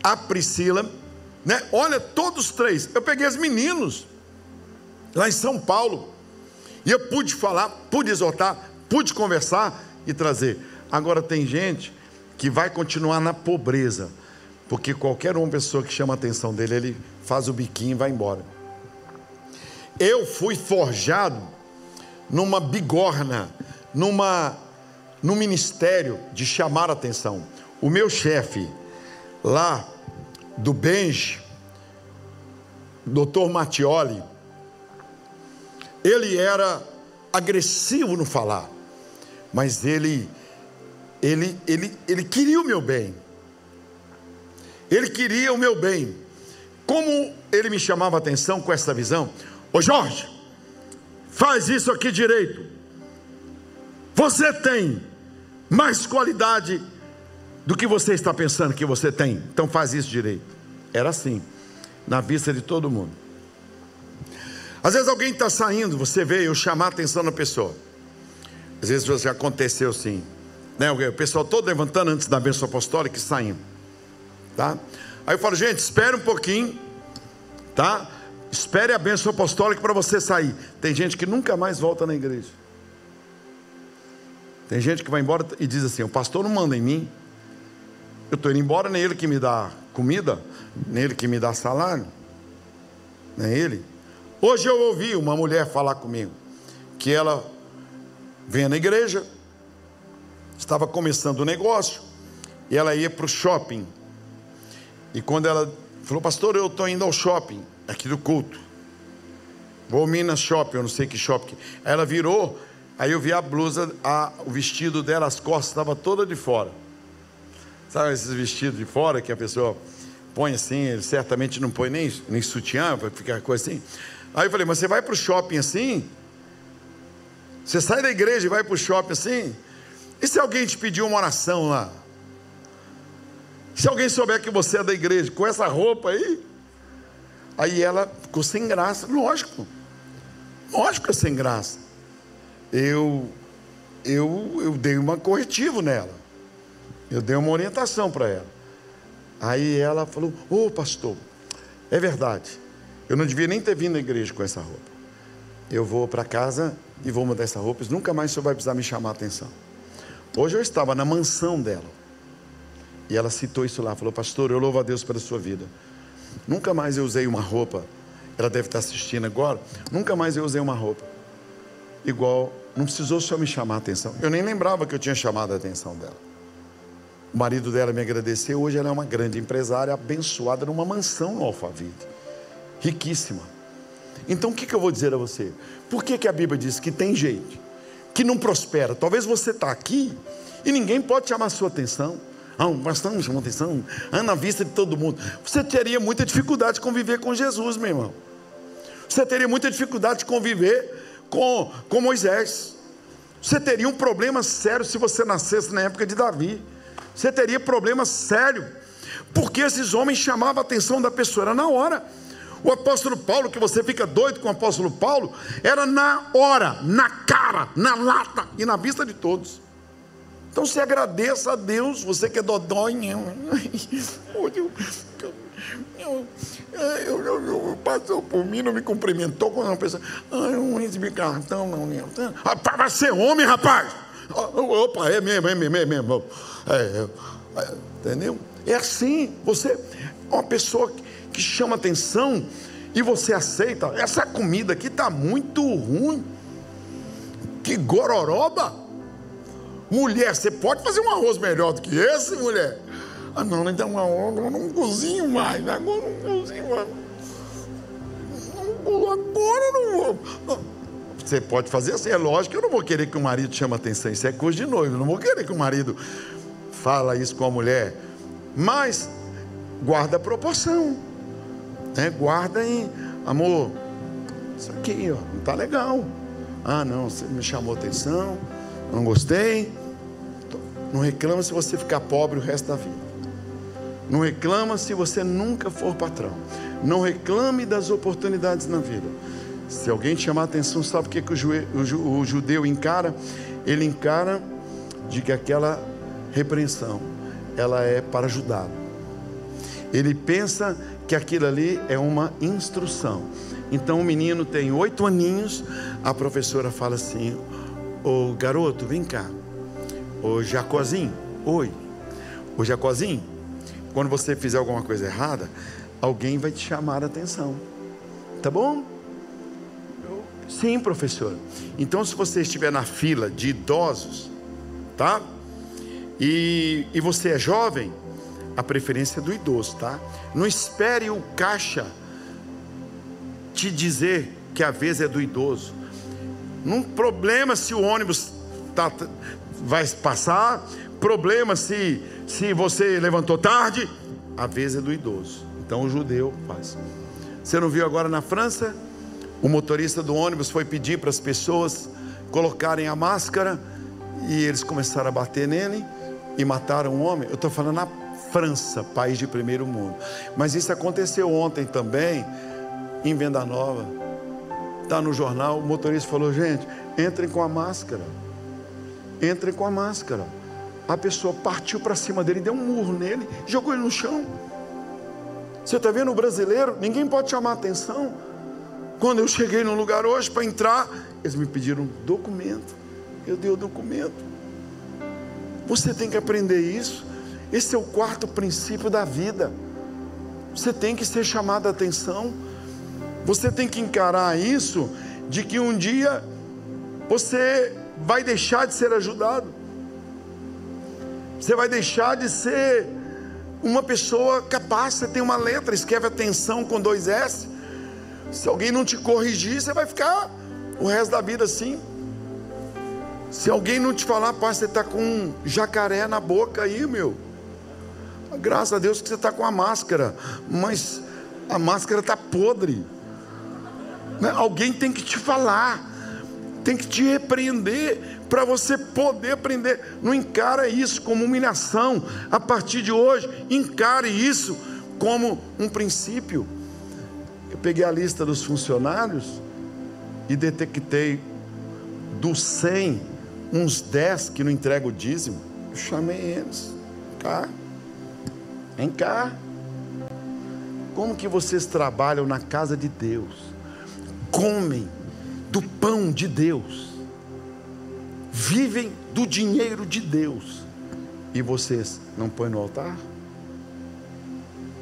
a Priscila, né? Olha, todos três. Eu peguei os meninos lá em São Paulo e eu pude falar, pude exortar, pude conversar e trazer. Agora tem gente que vai continuar na pobreza, porque qualquer uma pessoa que chama a atenção dele, ele faz o biquinho e vai embora. Eu fui forjado numa bigorna, numa no ministério de chamar atenção. O meu chefe lá do Benj, Dr. Mattioli, ele era agressivo no falar, mas ele ele, ele, ele queria o meu bem. Ele queria o meu bem. Como ele me chamava atenção com essa visão? Ô Jorge, faz isso aqui direito. Você tem mais qualidade do que você está pensando que você tem. Então faz isso direito. Era assim, na vista de todo mundo. Às vezes alguém está saindo, você eu chamar a atenção da pessoa. Às vezes já aconteceu sim. Né? O pessoal todo levantando antes da bênção apostólica e saindo. Tá? Aí eu falo, gente, espere um pouquinho, tá? Espere a bênção apostólica para você sair. Tem gente que nunca mais volta na igreja. Tem gente que vai embora e diz assim: o pastor não manda em mim. Eu estou indo embora, nem ele que me dá comida, nem ele que me dá salário, nem ele. Hoje eu ouvi uma mulher falar comigo, que ela venha na igreja, estava começando o negócio, e ela ia para o shopping. E quando ela falou, pastor, eu estou indo ao shopping, aqui do culto. Vou ao Minas Shopping, eu não sei que shopping. Aí ela virou, aí eu vi a blusa, a, o vestido dela, as costas estavam toda de fora. Sabe esses vestidos de fora que a pessoa põe assim, certamente não põe nem, nem sutiã, para ficar coisa assim. Aí eu falei, mas você vai para o shopping assim? Você sai da igreja e vai para o shopping assim? E se alguém te pedir uma oração lá? Se alguém souber que você é da igreja com essa roupa aí, aí ela ficou sem graça, lógico, lógico que é sem graça. Eu, eu, eu dei uma corretivo nela, eu dei uma orientação para ela. Aí ela falou: Ô oh, pastor, é verdade, eu não devia nem ter vindo à igreja com essa roupa. Eu vou para casa e vou mudar essa roupa, nunca mais o senhor vai precisar me chamar a atenção. Hoje eu estava na mansão dela. E ela citou isso lá, falou: Pastor, eu louvo a Deus pela sua vida. Nunca mais eu usei uma roupa. Ela deve estar assistindo agora. Nunca mais eu usei uma roupa. Igual, não precisou só me chamar a atenção. Eu nem lembrava que eu tinha chamado a atenção dela. O marido dela me agradeceu. Hoje ela é uma grande empresária, abençoada numa mansão no Alphaville. Riquíssima. Então o que, que eu vou dizer a você? Por que, que a Bíblia diz que tem gente que não prospera? Talvez você está aqui e ninguém pode chamar a sua atenção. Ah, pastor me chamou atenção. Ah, na vista de todo mundo. Você teria muita dificuldade de conviver com Jesus, meu irmão. Você teria muita dificuldade de conviver com, com Moisés. Você teria um problema sério se você nascesse na época de Davi. Você teria problema sério. Porque esses homens chamavam a atenção da pessoa, era na hora. O apóstolo Paulo, que você fica doido com o apóstolo Paulo, era na hora, na cara, na lata e na vista de todos. Então você agradeça a Deus, você que é dodói. Eu, passou por mim, não me cumprimentou quando uma pessoa. Ah, eu não recebi cartão, não. não. Rapaz, vai ser homem, rapaz! Opa, é mesmo, é mesmo, é mesmo. É, é, entendeu? É assim, você é uma pessoa que chama atenção e você aceita. Essa comida aqui está muito ruim. Que gororoba! Mulher, você pode fazer um arroz melhor do que esse, mulher? Ah, não, então eu não cozinho mais. Agora não cozinho mais. Agora não vou. Você pode fazer assim, é lógico que eu não vou querer que o marido chame atenção. Isso é coisa de noivo. Eu não vou querer que o marido fala isso com a mulher. Mas guarda a proporção. Né? Guarda em amor. Isso aqui, ó, não está legal. Ah, não, você me chamou atenção não gostei. Não reclama se você ficar pobre o resto da vida. Não reclama se você nunca for patrão. Não reclame das oportunidades na vida. Se alguém te chamar a atenção, sabe o que, que o, judeu encara? Ele encara de que aquela repreensão ela é para ajudá-lo. Ele pensa que aquilo ali é uma instrução. Então o menino tem oito aninhos, a professora fala assim: Ô garoto, vem cá. Ô Jacozinho, oi. Ô Jacozinho, quando você fizer alguma coisa errada, alguém vai te chamar a atenção. Tá bom? Sim, professor. Então, se você estiver na fila de idosos, tá? E, e você é jovem, a preferência é do idoso, tá? Não espere o caixa te dizer que a vez é do idoso. Não problema se o ônibus tá, vai passar, problema se, se você levantou tarde, a vez é do idoso. Então o judeu faz. Você não viu agora na França? O motorista do ônibus foi pedir para as pessoas colocarem a máscara e eles começaram a bater nele e mataram um homem. Eu estou falando na França, país de primeiro mundo. Mas isso aconteceu ontem também em Venda Nova está no jornal, o motorista falou: gente, entrem com a máscara. Entrem com a máscara. A pessoa partiu para cima dele, deu um murro nele, jogou ele no chão. Você está vendo o brasileiro? Ninguém pode chamar atenção. Quando eu cheguei no lugar hoje para entrar, eles me pediram documento. Eu dei o documento. Você tem que aprender isso. Esse é o quarto princípio da vida. Você tem que ser chamado a atenção. Você tem que encarar isso de que um dia você vai deixar de ser ajudado. Você vai deixar de ser uma pessoa capaz. Você tem uma letra, escreve atenção com dois S. Se alguém não te corrigir, você vai ficar o resto da vida assim. Se alguém não te falar, pai, você está com um jacaré na boca aí, meu. Graças a Deus que você está com a máscara, mas a máscara está podre. Né? Alguém tem que te falar, tem que te repreender para você poder aprender. Não encara isso como humilhação. A partir de hoje, encare isso como um princípio. Eu peguei a lista dos funcionários e detectei dos 100, uns 10 que não entregam o dízimo. Eu chamei eles. Cá. Vem cá. Como que vocês trabalham na casa de Deus? Comem do pão de Deus. Vivem do dinheiro de Deus. E vocês não põem no altar?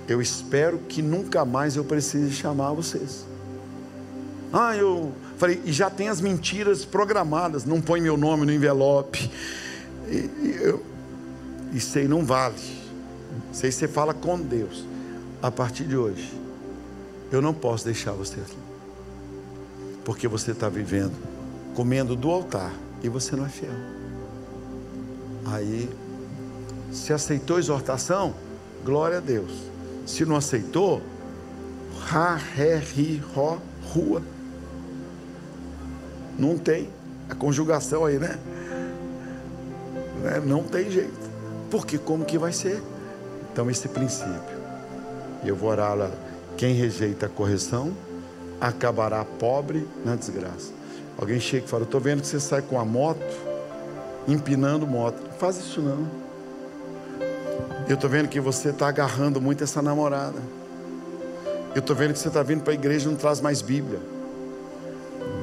Eu espero que nunca mais eu precise chamar vocês. Ah, eu falei, e já tem as mentiras programadas, não põe meu nome no envelope. E, e eu, isso aí não vale. Isso aí você fala com Deus. A partir de hoje, eu não posso deixar você aqui. Porque você está vivendo, comendo do altar, e você não é fiel. Aí, se aceitou a exortação, glória a Deus. Se não aceitou, ha, ré, ri, ro, rua, não tem. A conjugação aí, né? né? Não tem jeito. Porque como que vai ser? Então, esse princípio. Eu vou orar lá. Quem rejeita a correção acabará pobre na desgraça. Alguém chega e fala: Estou vendo que você sai com a moto, empinando moto. Não faz isso não. Eu estou vendo que você está agarrando muito essa namorada. Eu estou vendo que você está vindo para a igreja e não traz mais Bíblia.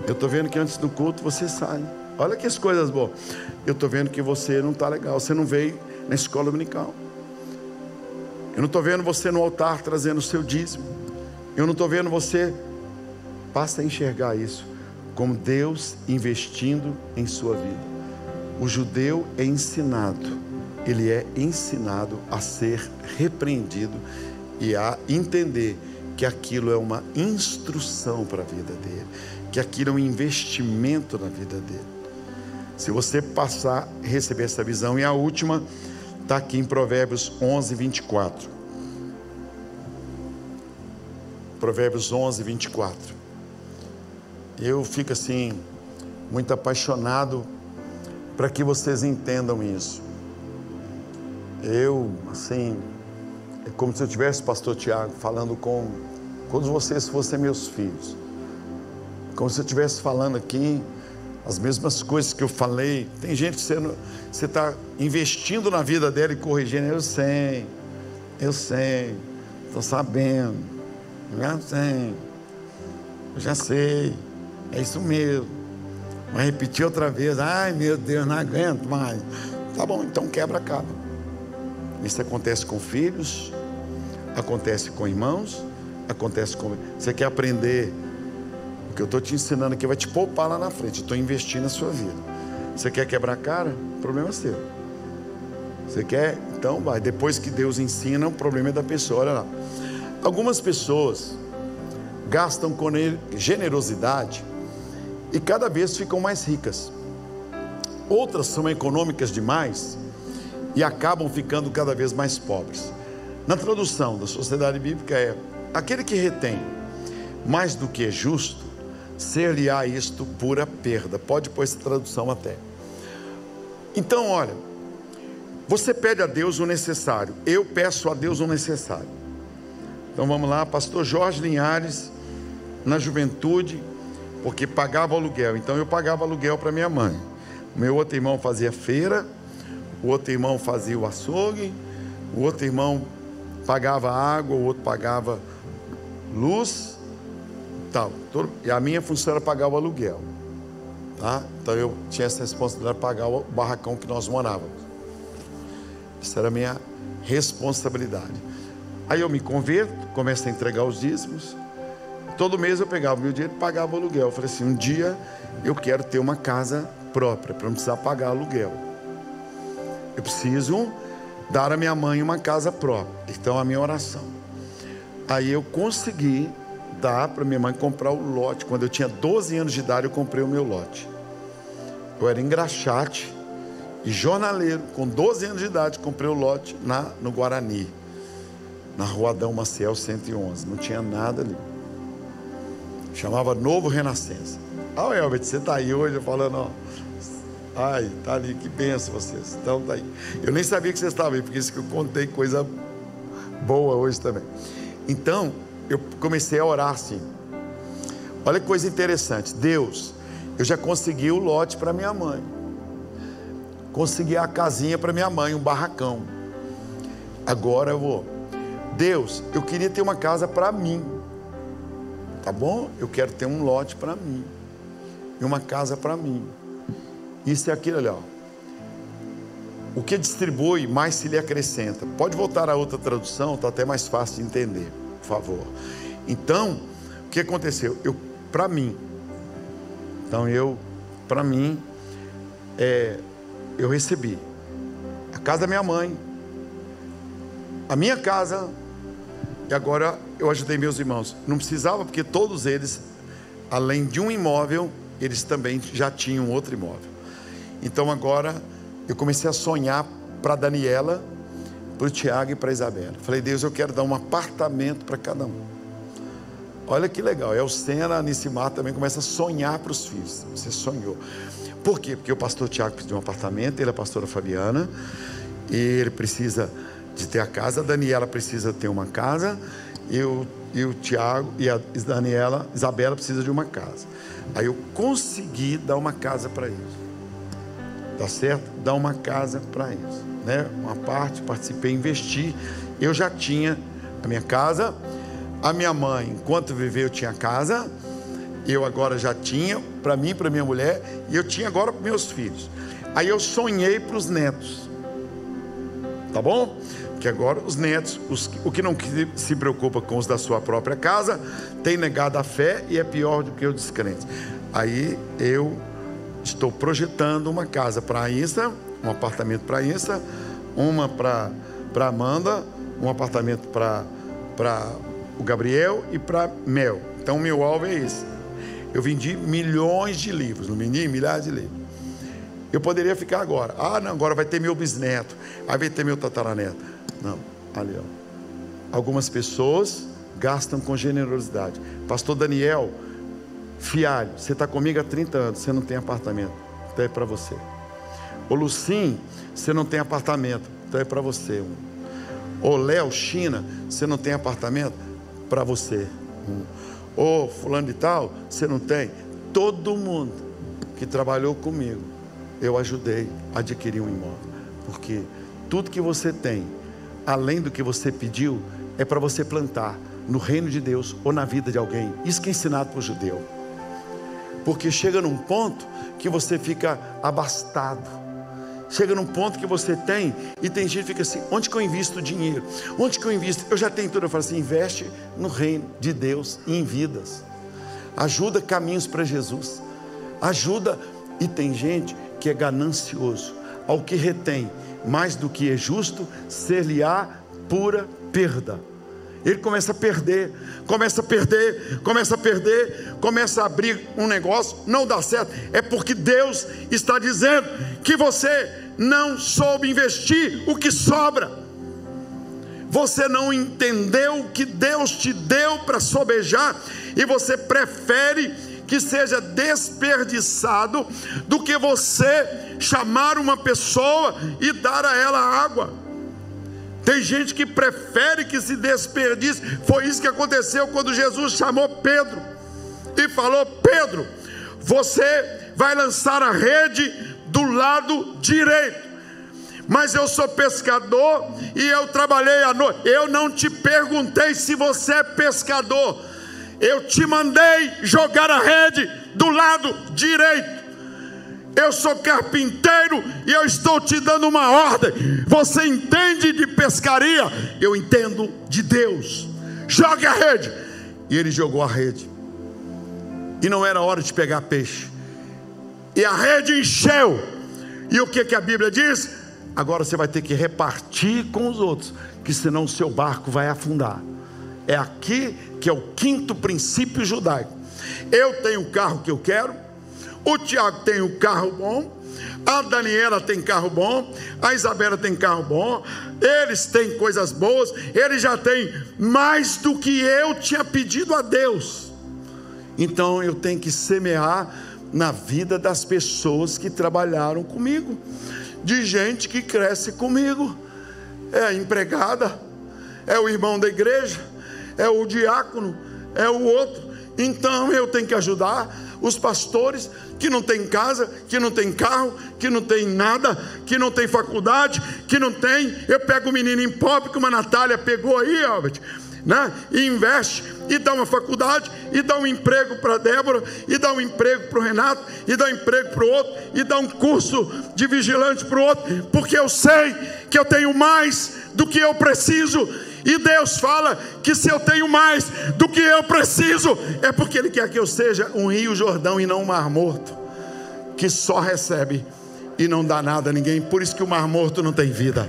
Eu estou vendo que antes do culto você sai. Olha que as coisas boas. Eu estou vendo que você não está legal. Você não veio na escola dominical. Eu não estou vendo você no altar trazendo o seu dízimo. Eu não estou vendo você. Passa a enxergar isso como Deus investindo em sua vida. O judeu é ensinado, ele é ensinado a ser repreendido e a entender que aquilo é uma instrução para a vida dele que aquilo é um investimento na vida dele. Se você passar a receber essa visão, e a última está aqui em Provérbios 11, 24. Provérbios 11, 24. Eu fico assim, muito apaixonado para que vocês entendam isso. Eu, assim, é como se eu tivesse, Pastor Tiago, falando com todos vocês fossem meus filhos. Como se eu estivesse falando aqui as mesmas coisas que eu falei. Tem gente que você está investindo na vida dela e corrigindo. Eu sei, eu sei, estou sabendo, já sei, eu já sei, é isso mesmo. Vai repetir outra vez. Ai meu Deus, não aguento mais. Tá bom, então quebra a cara. Isso acontece com filhos, acontece com irmãos, acontece com. Você quer aprender o que eu estou te ensinando aqui vai te poupar lá na frente. Estou investindo na sua vida. Você quer quebrar a cara? Problema é seu. Você quer? Então vai. Depois que Deus ensina, o problema é da pessoa. Olha lá. Algumas pessoas gastam com generosidade e cada vez ficam mais ricas. Outras são econômicas demais e acabam ficando cada vez mais pobres. Na tradução da sociedade bíblica é: aquele que retém mais do que é justo ser-lhe-á isto pura perda. Pode pôr essa tradução até. Então, olha, você pede a Deus o necessário, eu peço a Deus o necessário. Então vamos lá, pastor Jorge Linhares, na juventude, porque pagava aluguel, então eu pagava aluguel para minha mãe. Meu outro irmão fazia feira, o outro irmão fazia o açougue, o outro irmão pagava água, o outro pagava luz, tal. E a minha função era pagar o aluguel. Tá? Então eu tinha essa responsabilidade de pagar o barracão que nós morávamos. Essa era a minha responsabilidade. Aí eu me converto, começo a entregar os dízimos. Todo mês eu pegava meu dinheiro e pagava o aluguel. Eu falei assim: um dia eu quero ter uma casa própria, para não precisar pagar aluguel. Eu preciso dar à minha mãe uma casa própria. Então, a minha oração. Aí eu consegui dar para minha mãe comprar o lote. Quando eu tinha 12 anos de idade, eu comprei o meu lote. Eu era engraxate e jornaleiro. Com 12 anos de idade, comprei o lote na, no Guarani, na rua Adão Maciel 111. Não tinha nada ali. Chamava Novo Renascença. Ah, oh, Elbert, você está aí hoje falando, ó. Ai, tá ali, que benção vocês. Então tá aí. Eu nem sabia que vocês estavam aí, porque isso que eu contei coisa boa hoje também. Então, eu comecei a orar assim. Olha que coisa interessante. Deus, eu já consegui o lote para minha mãe. Consegui a casinha para minha mãe, um barracão. Agora eu vou. Deus, eu queria ter uma casa para mim. Tá bom? Eu quero ter um lote para mim. E uma casa para mim. Isso e aquilo ali, ó. O que distribui, mais se lhe acrescenta. Pode voltar a outra tradução, está até mais fácil de entender, por favor. Então, o que aconteceu? Eu, para mim, então eu, para mim, é, eu recebi a casa da minha mãe, a minha casa, e agora eu ajudei meus irmãos. Não precisava, porque todos eles, além de um imóvel, eles também já tinham outro imóvel. Então agora eu comecei a sonhar para Daniela, para o Tiago e para a Isabela. Falei, Deus, eu quero dar um apartamento para cada um. Olha que legal. É o Sena, a também começa a sonhar para os filhos. Você sonhou. Por quê? Porque o pastor Tiago precisa de um apartamento, ele é a pastora Fabiana, e ele precisa de ter a casa, a Daniela precisa ter uma casa, e o, e o Tiago e a Daniela, Isabela precisa de uma casa. Aí eu consegui dar uma casa para eles tá certo? Dar uma casa para eles, né? Uma parte, participei, investi. Eu já tinha a minha casa, a minha mãe, enquanto viveu, tinha casa. Eu agora já tinha para mim, para minha mulher, e eu tinha agora para meus filhos. Aí eu sonhei para os netos, tá bom? Que agora os netos, os, o que não se preocupa com os da sua própria casa, tem negado a fé e é pior do que os descrentes. Aí eu estou projetando uma casa para a Insta, um apartamento para a Insta, uma para a Amanda, um apartamento para o Gabriel e para Mel. Então, o meu alvo é esse. Eu vendi milhões de livros, não vendi milhares de livros. Eu poderia ficar agora. Ah, não, agora vai ter meu bisneto, aí vai ter meu tataraneto. Não, ali, ó. Algumas pessoas gastam com generosidade. Pastor Daniel Fialho, você está comigo há 30 anos, você não tem apartamento, então é para você. Ô Lucim, você não tem apartamento, então é para você. Ô Léo, China, você não tem apartamento, para você. Ô fulano de tal, você não tem. Todo mundo que trabalhou comigo, eu ajudei a adquirir um imóvel. Porque tudo que você tem, além do que você pediu, é para você plantar no reino de Deus ou na vida de alguém. Isso que é ensinado para o judeu. Porque chega num ponto que você fica abastado. Chega num ponto que você tem, e tem gente que fica assim: onde que eu invisto o dinheiro? Onde que eu invisto? Eu já tenho tudo. Eu falo assim: investe no reino de Deus e em vidas. Ajuda caminhos para Jesus. Ajuda. E tem gente que é ganancioso. Ao que retém mais do que é justo, ser-lhe-á pura perda. Ele começa a perder, começa a perder, começa a perder, começa a abrir um negócio, não dá certo. É porque Deus está dizendo que você não soube investir o que sobra. Você não entendeu o que Deus te deu para sobejar e você prefere que seja desperdiçado do que você chamar uma pessoa e dar a ela água. Tem gente que prefere que se desperdice. Foi isso que aconteceu quando Jesus chamou Pedro e falou: Pedro, você vai lançar a rede do lado direito. Mas eu sou pescador e eu trabalhei à noite. Eu não te perguntei se você é pescador. Eu te mandei jogar a rede do lado direito. Eu sou carpinteiro e eu estou te dando uma ordem. Você entende de pescaria? Eu entendo de Deus. Jogue a rede. E ele jogou a rede. e não era hora de pegar peixe. E a rede encheu. E o que, que a Bíblia diz? Agora você vai ter que repartir com os outros, que senão o seu barco vai afundar. É aqui que é o quinto princípio judaico. Eu tenho o carro que eu quero, o Tiago tem o carro bom, a Daniela tem carro bom, a Isabela tem carro bom, eles têm coisas boas, eles já têm mais do que eu tinha pedido a Deus. Então eu tenho que semear na vida das pessoas que trabalharam comigo, de gente que cresce comigo, é a empregada, é o irmão da igreja, é o diácono, é o outro. Então eu tenho que ajudar os pastores que não tem casa, que não tem carro, que não tem nada, que não tem faculdade, que não tem. Eu pego o menino em pobre, como a Natália pegou aí, Albert, né? E investe, e dá uma faculdade, e dá um emprego para Débora, e dá um emprego para o Renato, e dá um emprego para o outro, e dá um curso de vigilante para o outro, porque eu sei que eu tenho mais do que eu preciso e Deus fala que se eu tenho mais do que eu preciso, é porque Ele quer que eu seja um rio Jordão e não um mar morto, que só recebe e não dá nada a ninguém. Por isso que o mar morto não tem vida.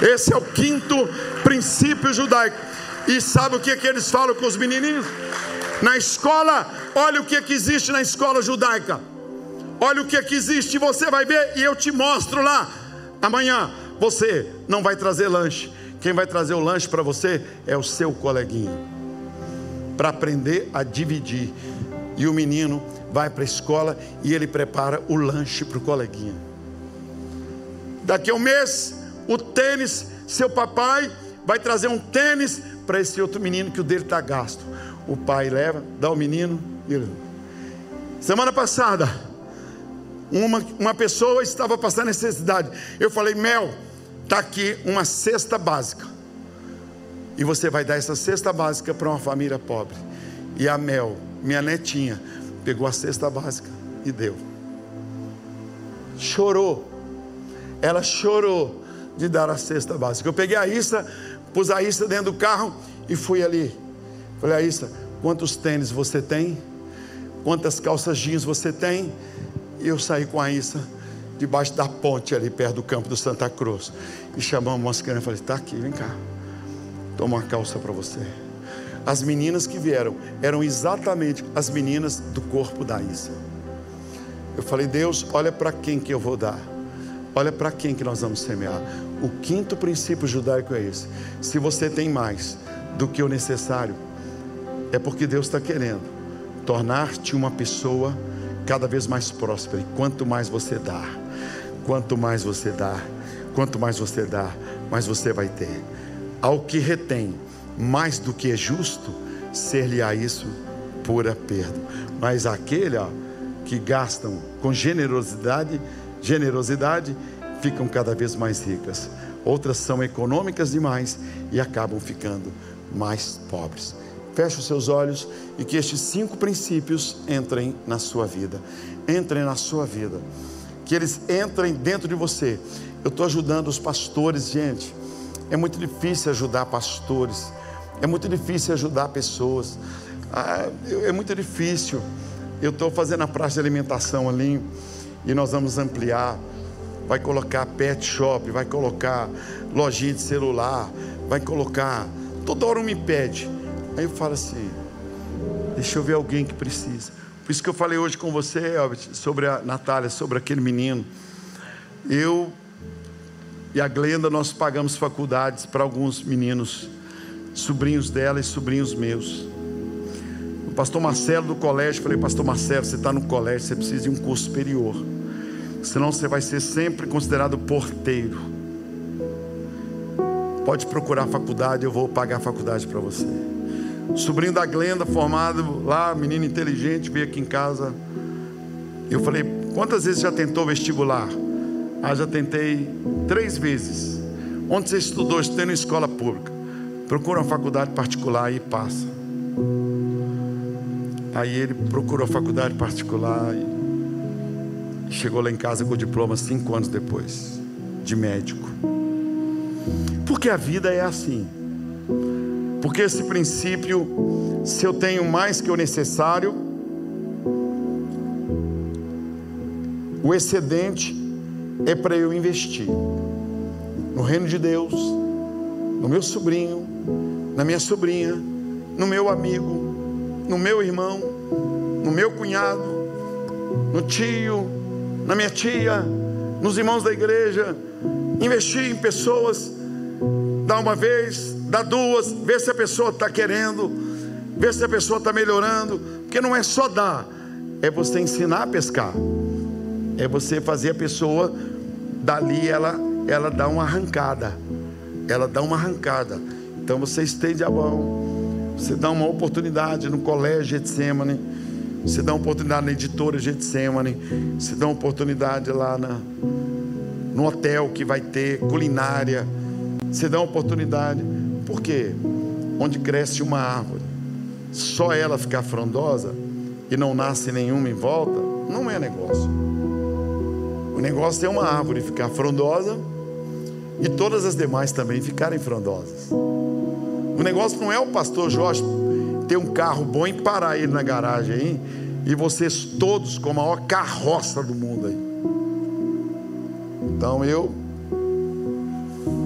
Esse é o quinto princípio judaico. E sabe o que, que eles falam com os menininhos? Na escola, olha o que, que existe na escola judaica. Olha o que, que existe, você vai ver e eu te mostro lá. Amanhã você não vai trazer lanche quem vai trazer o lanche para você é o seu coleguinha. Para aprender a dividir. E o menino vai para a escola e ele prepara o lanche para o coleguinha. Daqui a um mês, o tênis, seu papai vai trazer um tênis para esse outro menino que o dele está gasto. O pai leva, dá o menino e ele... Semana passada, uma, uma pessoa estava passando necessidade. Eu falei, Mel, está aqui uma cesta básica. E você vai dar essa cesta básica para uma família pobre. E a Mel, minha netinha, pegou a cesta básica e deu. Chorou. Ela chorou de dar a cesta básica. Eu peguei a Issa, pus a Issa dentro do carro e fui ali. Falei, a Issa, quantos tênis você tem? Quantas calças jeans você tem? E eu saí com a Issa debaixo da ponte ali perto do campo do Santa Cruz. E chamamos umas crianças e falei: está aqui, vem cá. Toma uma calça para você. As meninas que vieram eram exatamente as meninas do corpo da Isa. Eu falei: Deus, olha para quem que eu vou dar. Olha para quem que nós vamos semear. O quinto princípio judaico é esse: se você tem mais do que o necessário, é porque Deus está querendo tornar-te uma pessoa cada vez mais próspera. E quanto mais você dá, Quanto mais você dá, quanto mais você dá, mais você vai ter. Ao que retém mais do que é justo, ser-lhe-á isso pura perda. Mas aquele ó, que gastam com generosidade, generosidade, ficam cada vez mais ricas. Outras são econômicas demais e acabam ficando mais pobres. Feche os seus olhos e que estes cinco princípios entrem na sua vida. Entrem na sua vida que eles entrem dentro de você. Eu estou ajudando os pastores, gente. É muito difícil ajudar pastores, é muito difícil ajudar pessoas, ah, é muito difícil. Eu estou fazendo a praça de alimentação ali e nós vamos ampliar. Vai colocar pet shop, vai colocar lojinha de celular, vai colocar. Toda hora um me pede. Aí eu falo assim: deixa eu ver alguém que precisa. Por isso que eu falei hoje com você, Albert, sobre a Natália, sobre aquele menino. Eu e a Glenda, nós pagamos faculdades para alguns meninos, sobrinhos dela e sobrinhos meus. O pastor Marcelo do colégio, falei, pastor Marcelo, você está no colégio, você precisa de um curso superior. Senão você vai ser sempre considerado porteiro. Pode procurar faculdade, eu vou pagar a faculdade para você sobrinho da Glenda, formado lá, menino inteligente, veio aqui em casa. Eu falei: quantas vezes já tentou vestibular? Ah, já tentei três vezes. Onde você estudou? Estudei na escola pública. Procura uma faculdade particular e passa. Aí ele procurou a faculdade particular e Chegou lá em casa com o diploma cinco anos depois, de médico. Porque a vida é assim. Porque esse princípio, se eu tenho mais que o necessário, o excedente é para eu investir no reino de Deus, no meu sobrinho, na minha sobrinha, no meu amigo, no meu irmão, no meu cunhado, no tio, na minha tia, nos irmãos da igreja, investir em pessoas, dá uma vez, dá duas, ver se a pessoa está querendo, ver se a pessoa está melhorando, porque não é só dar, é você ensinar a pescar, é você fazer a pessoa dali ela ela dá uma arrancada, ela dá uma arrancada. Então você estende a mão, você dá uma oportunidade no colégio Getsemane, você dá uma oportunidade na editora Getsemane, você dá uma oportunidade lá na, no hotel que vai ter culinária, você dá uma oportunidade. Por quê? Onde cresce uma árvore, só ela ficar frondosa e não nasce nenhuma em volta, não é negócio. O negócio é uma árvore ficar frondosa e todas as demais também ficarem frondosas. O negócio não é o pastor Jorge ter um carro bom e parar ele na garagem aí, e vocês todos com a maior carroça do mundo aí. Então eu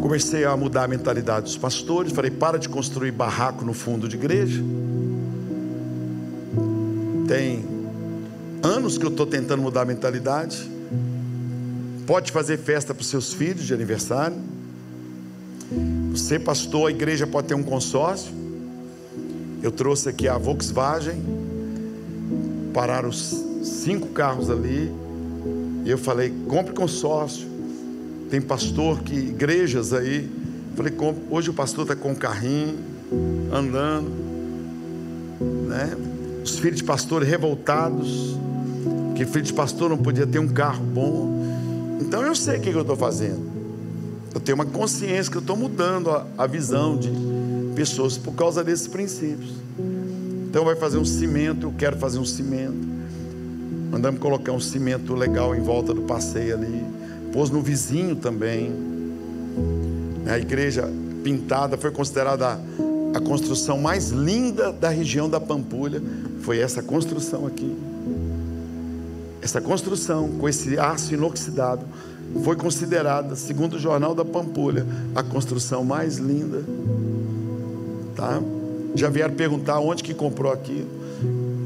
comecei a mudar a mentalidade dos pastores, falei: para de construir barraco no fundo de igreja. Tem anos que eu estou tentando mudar a mentalidade. Pode fazer festa para os seus filhos de aniversário. Você, pastor, a igreja pode ter um consórcio. Eu trouxe aqui a Volkswagen. Pararam os cinco carros ali. E eu falei: compre consórcio. Tem pastor que, igrejas aí. Falei: compre. Hoje o pastor está com um carrinho, andando. Né? Os filhos de pastores revoltados. Que filho de pastor não podia ter um carro bom. Então eu sei o que eu estou fazendo. Eu tenho uma consciência que eu estou mudando a, a visão de pessoas por causa desses princípios. Então vai fazer um cimento, eu quero fazer um cimento. Mandamos colocar um cimento legal em volta do passeio ali. Pôs no vizinho também. A igreja pintada foi considerada a, construção mais linda da região da Pampulha. Foi essa construção aqui. Essa construção com esse aço inoxidável foi considerada, segundo o Jornal da Pampulha, a construção mais linda. Tá? Já vieram perguntar onde que comprou aquilo.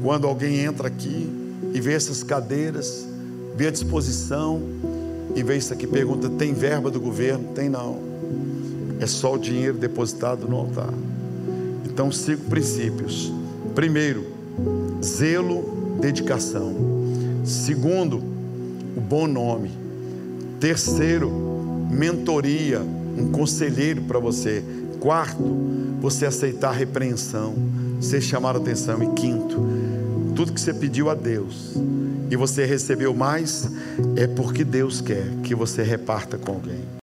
Quando alguém entra aqui e vê essas cadeiras, vê a disposição e vê isso aqui, pergunta: tem verba do governo? Tem não. É só o dinheiro depositado no altar. Então, cinco princípios. Primeiro, zelo, dedicação. Segundo, o bom nome. Terceiro, mentoria, um conselheiro para você. Quarto, você aceitar a repreensão, ser chamado a atenção. E quinto, tudo que você pediu a Deus e você recebeu mais, é porque Deus quer que você reparta com alguém.